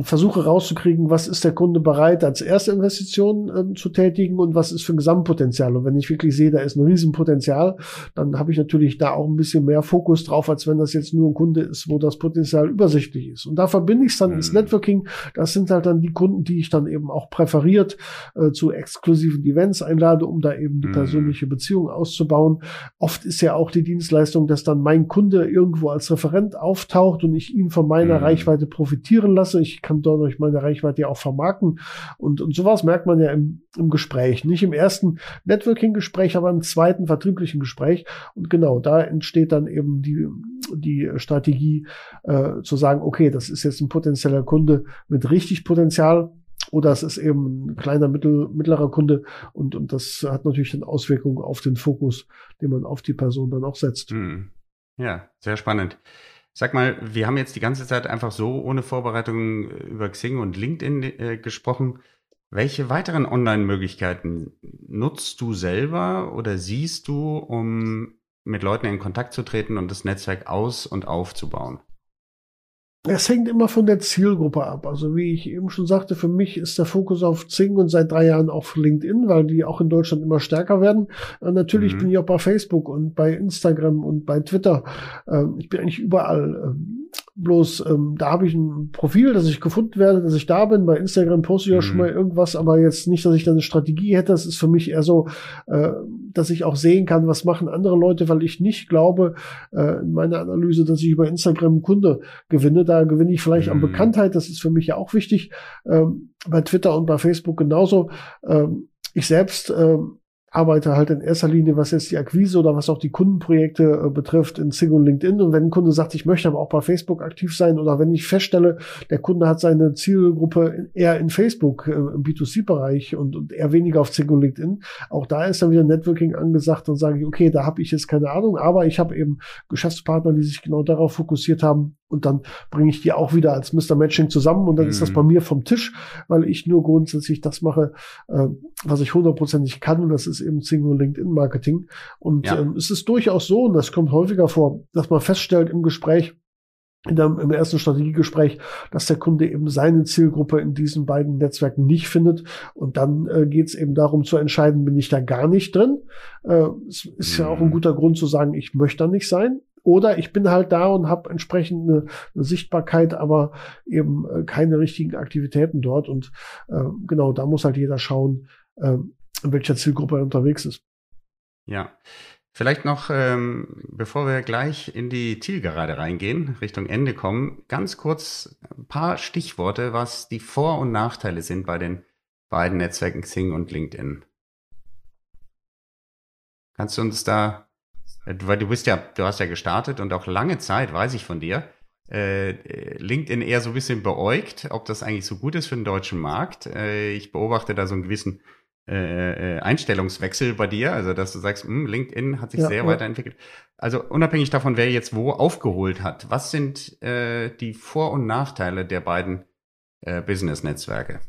versuche rauszukriegen, was ist der Kunde bereit, als erste Investition ähm, zu tätigen und was ist für ein Gesamtpotenzial. Und wenn ich wirklich sehe, da ist ein Riesenpotenzial, dann habe ich natürlich da auch ein bisschen mehr Fokus drauf, als wenn das jetzt nur ein Kunde ist, wo das Potenzial übersichtlich ist. Und da verbinde ich es dann mhm. ins Networking. Das sind halt dann die Kunden, die ich dann eben auch präferiert äh, zu exklusiven Events einlade, um da eben die mhm. persönliche Beziehung auszubauen. Oft ist ja auch die Dienstleistung, dass dann mein Kunde irgendwo als Referent auftaucht und ich ihn von meiner mhm. Reichweite profitieren lasse. Ich kann dadurch meine Reichweite ja auch vermarkten. Und, und sowas merkt man ja im, im Gespräch. Nicht im ersten Networking-Gespräch, aber im zweiten vertrieblichen Gespräch. Und genau, da entsteht dann eben die, die Strategie äh, zu sagen, okay, das ist jetzt ein potenzieller Kunde mit richtig Potenzial oder es ist eben ein kleiner, mittel, mittlerer Kunde und, und das hat natürlich dann Auswirkungen auf den Fokus, den man auf die Person dann auch setzt. Hm. Ja, sehr spannend. Sag mal, wir haben jetzt die ganze Zeit einfach so ohne Vorbereitung über Xing und LinkedIn äh, gesprochen. Welche weiteren Online-Möglichkeiten nutzt du selber oder siehst du, um mit Leuten in Kontakt zu treten und das Netzwerk aus- und aufzubauen? Es hängt immer von der Zielgruppe ab. Also wie ich eben schon sagte, für mich ist der Fokus auf Zing und seit drei Jahren auf LinkedIn, weil die auch in Deutschland immer stärker werden. Äh, natürlich mhm. bin ich auch bei Facebook und bei Instagram und bei Twitter. Ähm, ich bin eigentlich überall. Ähm, Bloß ähm, da habe ich ein Profil, dass ich gefunden werde, dass ich da bin. Bei Instagram poste ich ja mhm. schon mal irgendwas, aber jetzt nicht, dass ich da eine Strategie hätte. Das ist für mich eher so, äh, dass ich auch sehen kann, was machen andere Leute, weil ich nicht glaube äh, in meiner Analyse, dass ich über Instagram einen Kunde gewinne. Da gewinne ich vielleicht mhm. an Bekanntheit. Das ist für mich ja auch wichtig. Ähm, bei Twitter und bei Facebook genauso. Ähm, ich selbst ähm, arbeite halt in erster Linie, was jetzt die Akquise oder was auch die Kundenprojekte äh, betrifft, in Sing und LinkedIn. Und wenn ein Kunde sagt, ich möchte aber auch bei Facebook aktiv sein oder wenn ich feststelle, der Kunde hat seine Zielgruppe eher in Facebook äh, im B2C-Bereich und, und eher weniger auf Sing und LinkedIn, auch da ist dann wieder Networking angesagt und sage ich, okay, da habe ich jetzt keine Ahnung, aber ich habe eben Geschäftspartner, die sich genau darauf fokussiert haben, und dann bringe ich die auch wieder als Mr. Matching zusammen und dann mhm. ist das bei mhm. mir vom Tisch, weil ich nur grundsätzlich das mache, äh, was ich hundertprozentig kann und das ist eben Single LinkedIn Marketing. Und ja. ähm, es ist durchaus so, und das kommt häufiger vor, dass man feststellt im Gespräch, in dem, im ersten Strategiegespräch, dass der Kunde eben seine Zielgruppe in diesen beiden Netzwerken nicht findet. Und dann äh, geht es eben darum zu entscheiden, bin ich da gar nicht drin. Äh, es ist ja auch ein mhm. guter Grund zu sagen, ich möchte da nicht sein. Oder ich bin halt da und habe entsprechend eine, eine, Sichtbarkeit, aber eben äh, keine richtigen Aktivitäten dort. Und äh, genau, da muss halt jeder schauen, äh, in welcher Zielgruppe er unterwegs ist. Ja. Vielleicht noch, ähm, bevor wir gleich in die Zielgerade reingehen, Richtung Ende kommen, ganz kurz ein paar Stichworte, was die Vor- und Nachteile sind bei den beiden Netzwerken Xing und LinkedIn. Kannst du uns da weil du bist ja, du hast ja gestartet und auch lange Zeit, weiß ich von dir, äh, LinkedIn eher so ein bisschen beäugt, ob das eigentlich so gut ist für den deutschen Markt. Äh, ich beobachte da so einen gewissen äh, äh Einstellungswechsel bei dir, also dass du sagst, mh, hm, LinkedIn hat sich ja, sehr ja. weiterentwickelt. Also unabhängig davon, wer jetzt wo aufgeholt hat, was sind äh, die Vor- und Nachteile der beiden äh, Business-Netzwerke?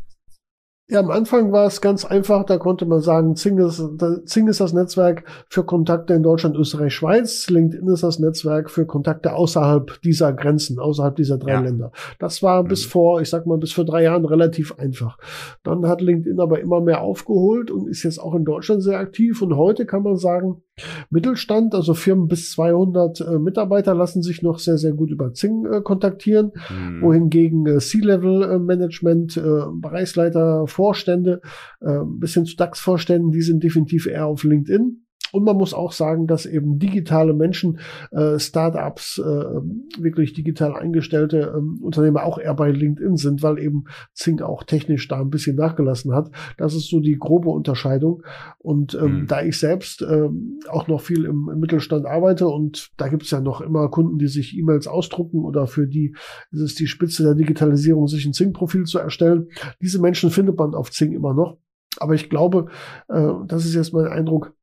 Ja, am Anfang war es ganz einfach, da konnte man sagen, Zing ist, Zing ist das Netzwerk für Kontakte in Deutschland, Österreich, Schweiz, LinkedIn ist das Netzwerk für Kontakte außerhalb dieser Grenzen, außerhalb dieser drei ja. Länder. Das war mhm. bis vor, ich sag mal, bis vor drei Jahren relativ einfach. Dann hat LinkedIn aber immer mehr aufgeholt und ist jetzt auch in Deutschland sehr aktiv und heute kann man sagen, Mittelstand, also Firmen bis 200 äh, Mitarbeiter lassen sich noch sehr, sehr gut über Zing äh, kontaktieren, mhm. wohingegen äh, C-Level-Management, äh, äh, Bereichsleiter, Vorstände, äh, bis hin zu DAX-Vorständen, die sind definitiv eher auf LinkedIn. Und man muss auch sagen, dass eben digitale Menschen, äh, Startups, äh, wirklich digital eingestellte äh, Unternehmer auch eher bei LinkedIn sind, weil eben Zink auch technisch da ein bisschen nachgelassen hat. Das ist so die grobe Unterscheidung. Und ähm, mhm. da ich selbst äh, auch noch viel im, im Mittelstand arbeite und da gibt es ja noch immer Kunden, die sich E-Mails ausdrucken oder für die ist es die Spitze der Digitalisierung, sich ein Zink-Profil zu erstellen. Diese Menschen findet man auf Zink immer noch. Aber ich glaube, äh, das ist jetzt mein Eindruck,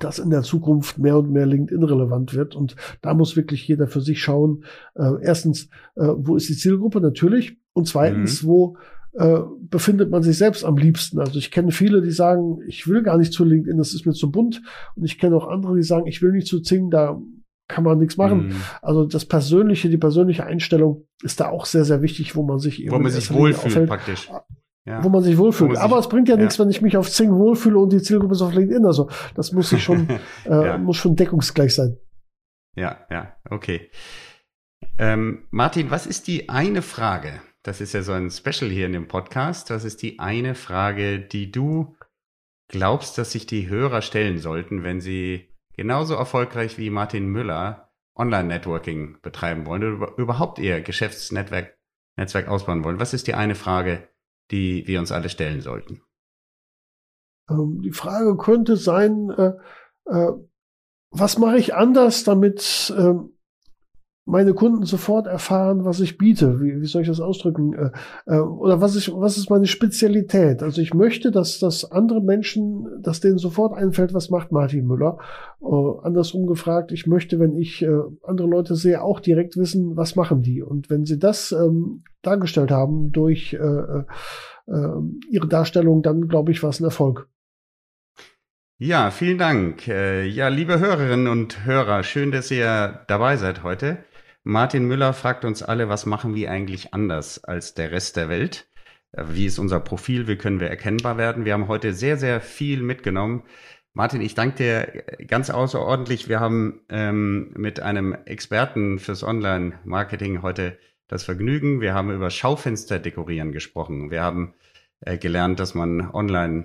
dass in der Zukunft mehr und mehr LinkedIn relevant wird. Und da muss wirklich jeder für sich schauen. Äh, erstens, äh, wo ist die Zielgruppe? Natürlich. Und zweitens, mhm. wo äh, befindet man sich selbst am liebsten? Also ich kenne viele, die sagen, ich will gar nicht zu LinkedIn, das ist mir zu bunt. Und ich kenne auch andere, die sagen, ich will nicht zu Zing, da kann man nichts machen. Mhm. Also das Persönliche, die persönliche Einstellung ist da auch sehr, sehr wichtig, wo man sich eben wo man sich wohlfühlt praktisch ja. wo man sich wohlfühlt. Man Aber es bringt ja, ja, nichts, wenn ich mich auf Zing wohlfühle und die Zielgruppe ist auf LinkedIn. Also das muss schon, äh, ja. muss schon deckungsgleich sein. Ja, ja, okay. Ähm, Martin, was ist die eine Frage? Das ist ja so ein Special hier in dem Podcast. Was ist die eine Frage, die du glaubst, dass sich die Hörer stellen sollten, wenn sie genauso erfolgreich wie Martin Müller Online-Networking betreiben wollen oder überhaupt ihr Geschäftsnetzwerk Netzwerk ausbauen wollen? Was ist die eine Frage, die wir uns alle stellen sollten? Ähm, die Frage könnte sein, äh, äh, was mache ich anders, damit äh, meine Kunden sofort erfahren, was ich biete. Wie, wie soll ich das ausdrücken? Äh, äh, oder was ist, was ist meine Spezialität? Also ich möchte, dass, dass andere Menschen, dass denen sofort einfällt, was macht Martin Müller. Äh, andersrum gefragt, ich möchte, wenn ich äh, andere Leute sehe, auch direkt wissen, was machen die. Und wenn sie das ähm, dargestellt haben durch ihre Darstellung, dann glaube ich, war es ein Erfolg. Ja, vielen Dank. Ja, liebe Hörerinnen und Hörer, schön, dass ihr dabei seid heute. Martin Müller fragt uns alle, was machen wir eigentlich anders als der Rest der Welt? Wie ist unser Profil? Wie können wir erkennbar werden? Wir haben heute sehr, sehr viel mitgenommen. Martin, ich danke dir ganz außerordentlich. Wir haben ähm, mit einem Experten fürs Online-Marketing heute das Vergnügen. Wir haben über Schaufenster dekorieren gesprochen. Wir haben äh, gelernt, dass man online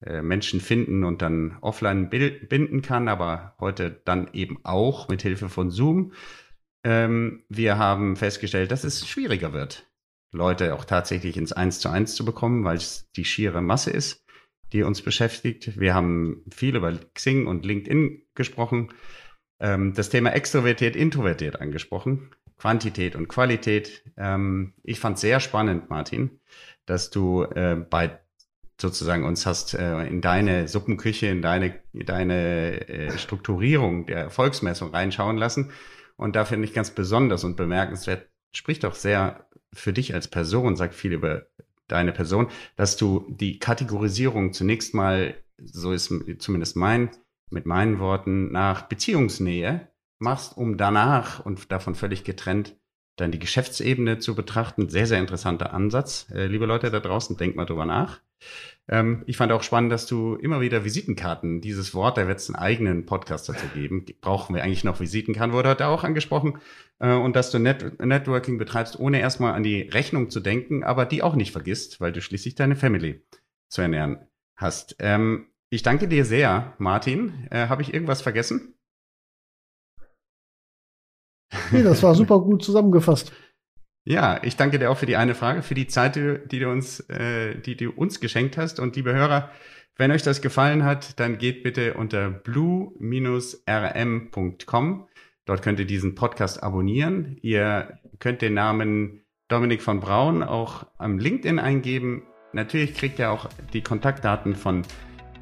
äh, Menschen finden und dann offline binden kann, aber heute dann eben auch mit Hilfe von Zoom. Ähm, wir haben festgestellt, dass es schwieriger wird, Leute auch tatsächlich ins Eins zu eins zu bekommen, weil es die schiere Masse ist. die uns beschäftigt. Wir haben viel über Xing und LinkedIn gesprochen, ähm, das Thema Extrovertiert, Introvertiert angesprochen, Quantität und Qualität. Ähm, ich fand sehr spannend, Martin, dass du äh, bei sozusagen uns hast äh, in deine Suppenküche, in deine, deine äh, Strukturierung der Erfolgsmessung reinschauen lassen. Und da finde ich ganz besonders und bemerkenswert, spricht auch sehr für dich als Person, sagt viel über deine Person, dass du die Kategorisierung zunächst mal, so ist zumindest mein, mit meinen Worten, nach Beziehungsnähe machst, um danach und davon völlig getrennt dann die Geschäftsebene zu betrachten. Sehr, sehr interessanter Ansatz. Äh, liebe Leute da draußen, denkt mal drüber nach. Ähm, ich fand auch spannend, dass du immer wieder Visitenkarten, dieses Wort, da wird es einen eigenen Podcast dazu geben. Brauchen wir eigentlich noch Visitenkarten, wurde heute auch angesprochen. Äh, und dass du Net Networking betreibst, ohne erstmal an die Rechnung zu denken, aber die auch nicht vergisst, weil du schließlich deine Family zu ernähren hast. Ähm, ich danke dir sehr, Martin. Äh, Habe ich irgendwas vergessen? Nee, das war super gut zusammengefasst. Ja, ich danke dir auch für die eine Frage, für die Zeit, die du uns, äh, die du uns geschenkt hast. Und liebe Hörer, wenn euch das gefallen hat, dann geht bitte unter blue-rm.com. Dort könnt ihr diesen Podcast abonnieren. Ihr könnt den Namen Dominik von Braun auch am LinkedIn eingeben. Natürlich kriegt ihr auch die Kontaktdaten von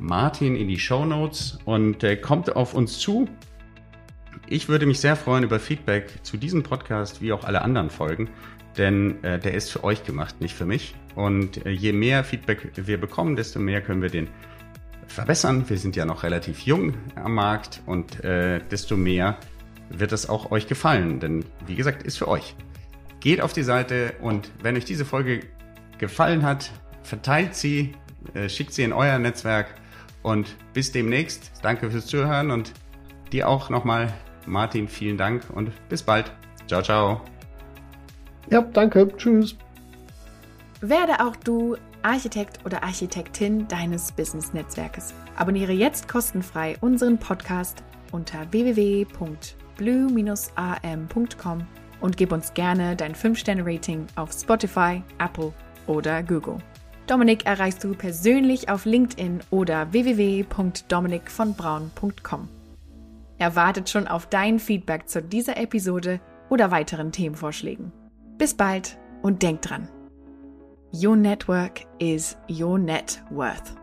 Martin in die Show Notes und äh, kommt auf uns zu. Ich würde mich sehr freuen über Feedback zu diesem Podcast wie auch alle anderen Folgen, denn äh, der ist für euch gemacht, nicht für mich. Und äh, je mehr Feedback wir bekommen, desto mehr können wir den verbessern. Wir sind ja noch relativ jung am Markt und äh, desto mehr wird es auch euch gefallen, denn wie gesagt, ist für euch. Geht auf die Seite und wenn euch diese Folge gefallen hat, verteilt sie, äh, schickt sie in euer Netzwerk und bis demnächst. Danke fürs Zuhören und dir auch nochmal Martin, vielen Dank und bis bald. Ciao, ciao. Ja, danke. Tschüss. Werde auch du Architekt oder Architektin deines Business-Netzwerkes. Abonniere jetzt kostenfrei unseren Podcast unter www.blue-am.com und gib uns gerne dein 5-Sterne-Rating auf Spotify, Apple oder Google. Dominik erreichst du persönlich auf LinkedIn oder www.dominikvonbraun.com. Er wartet schon auf dein Feedback zu dieser Episode oder weiteren Themenvorschlägen. Bis bald und denk dran. Your network is your net worth.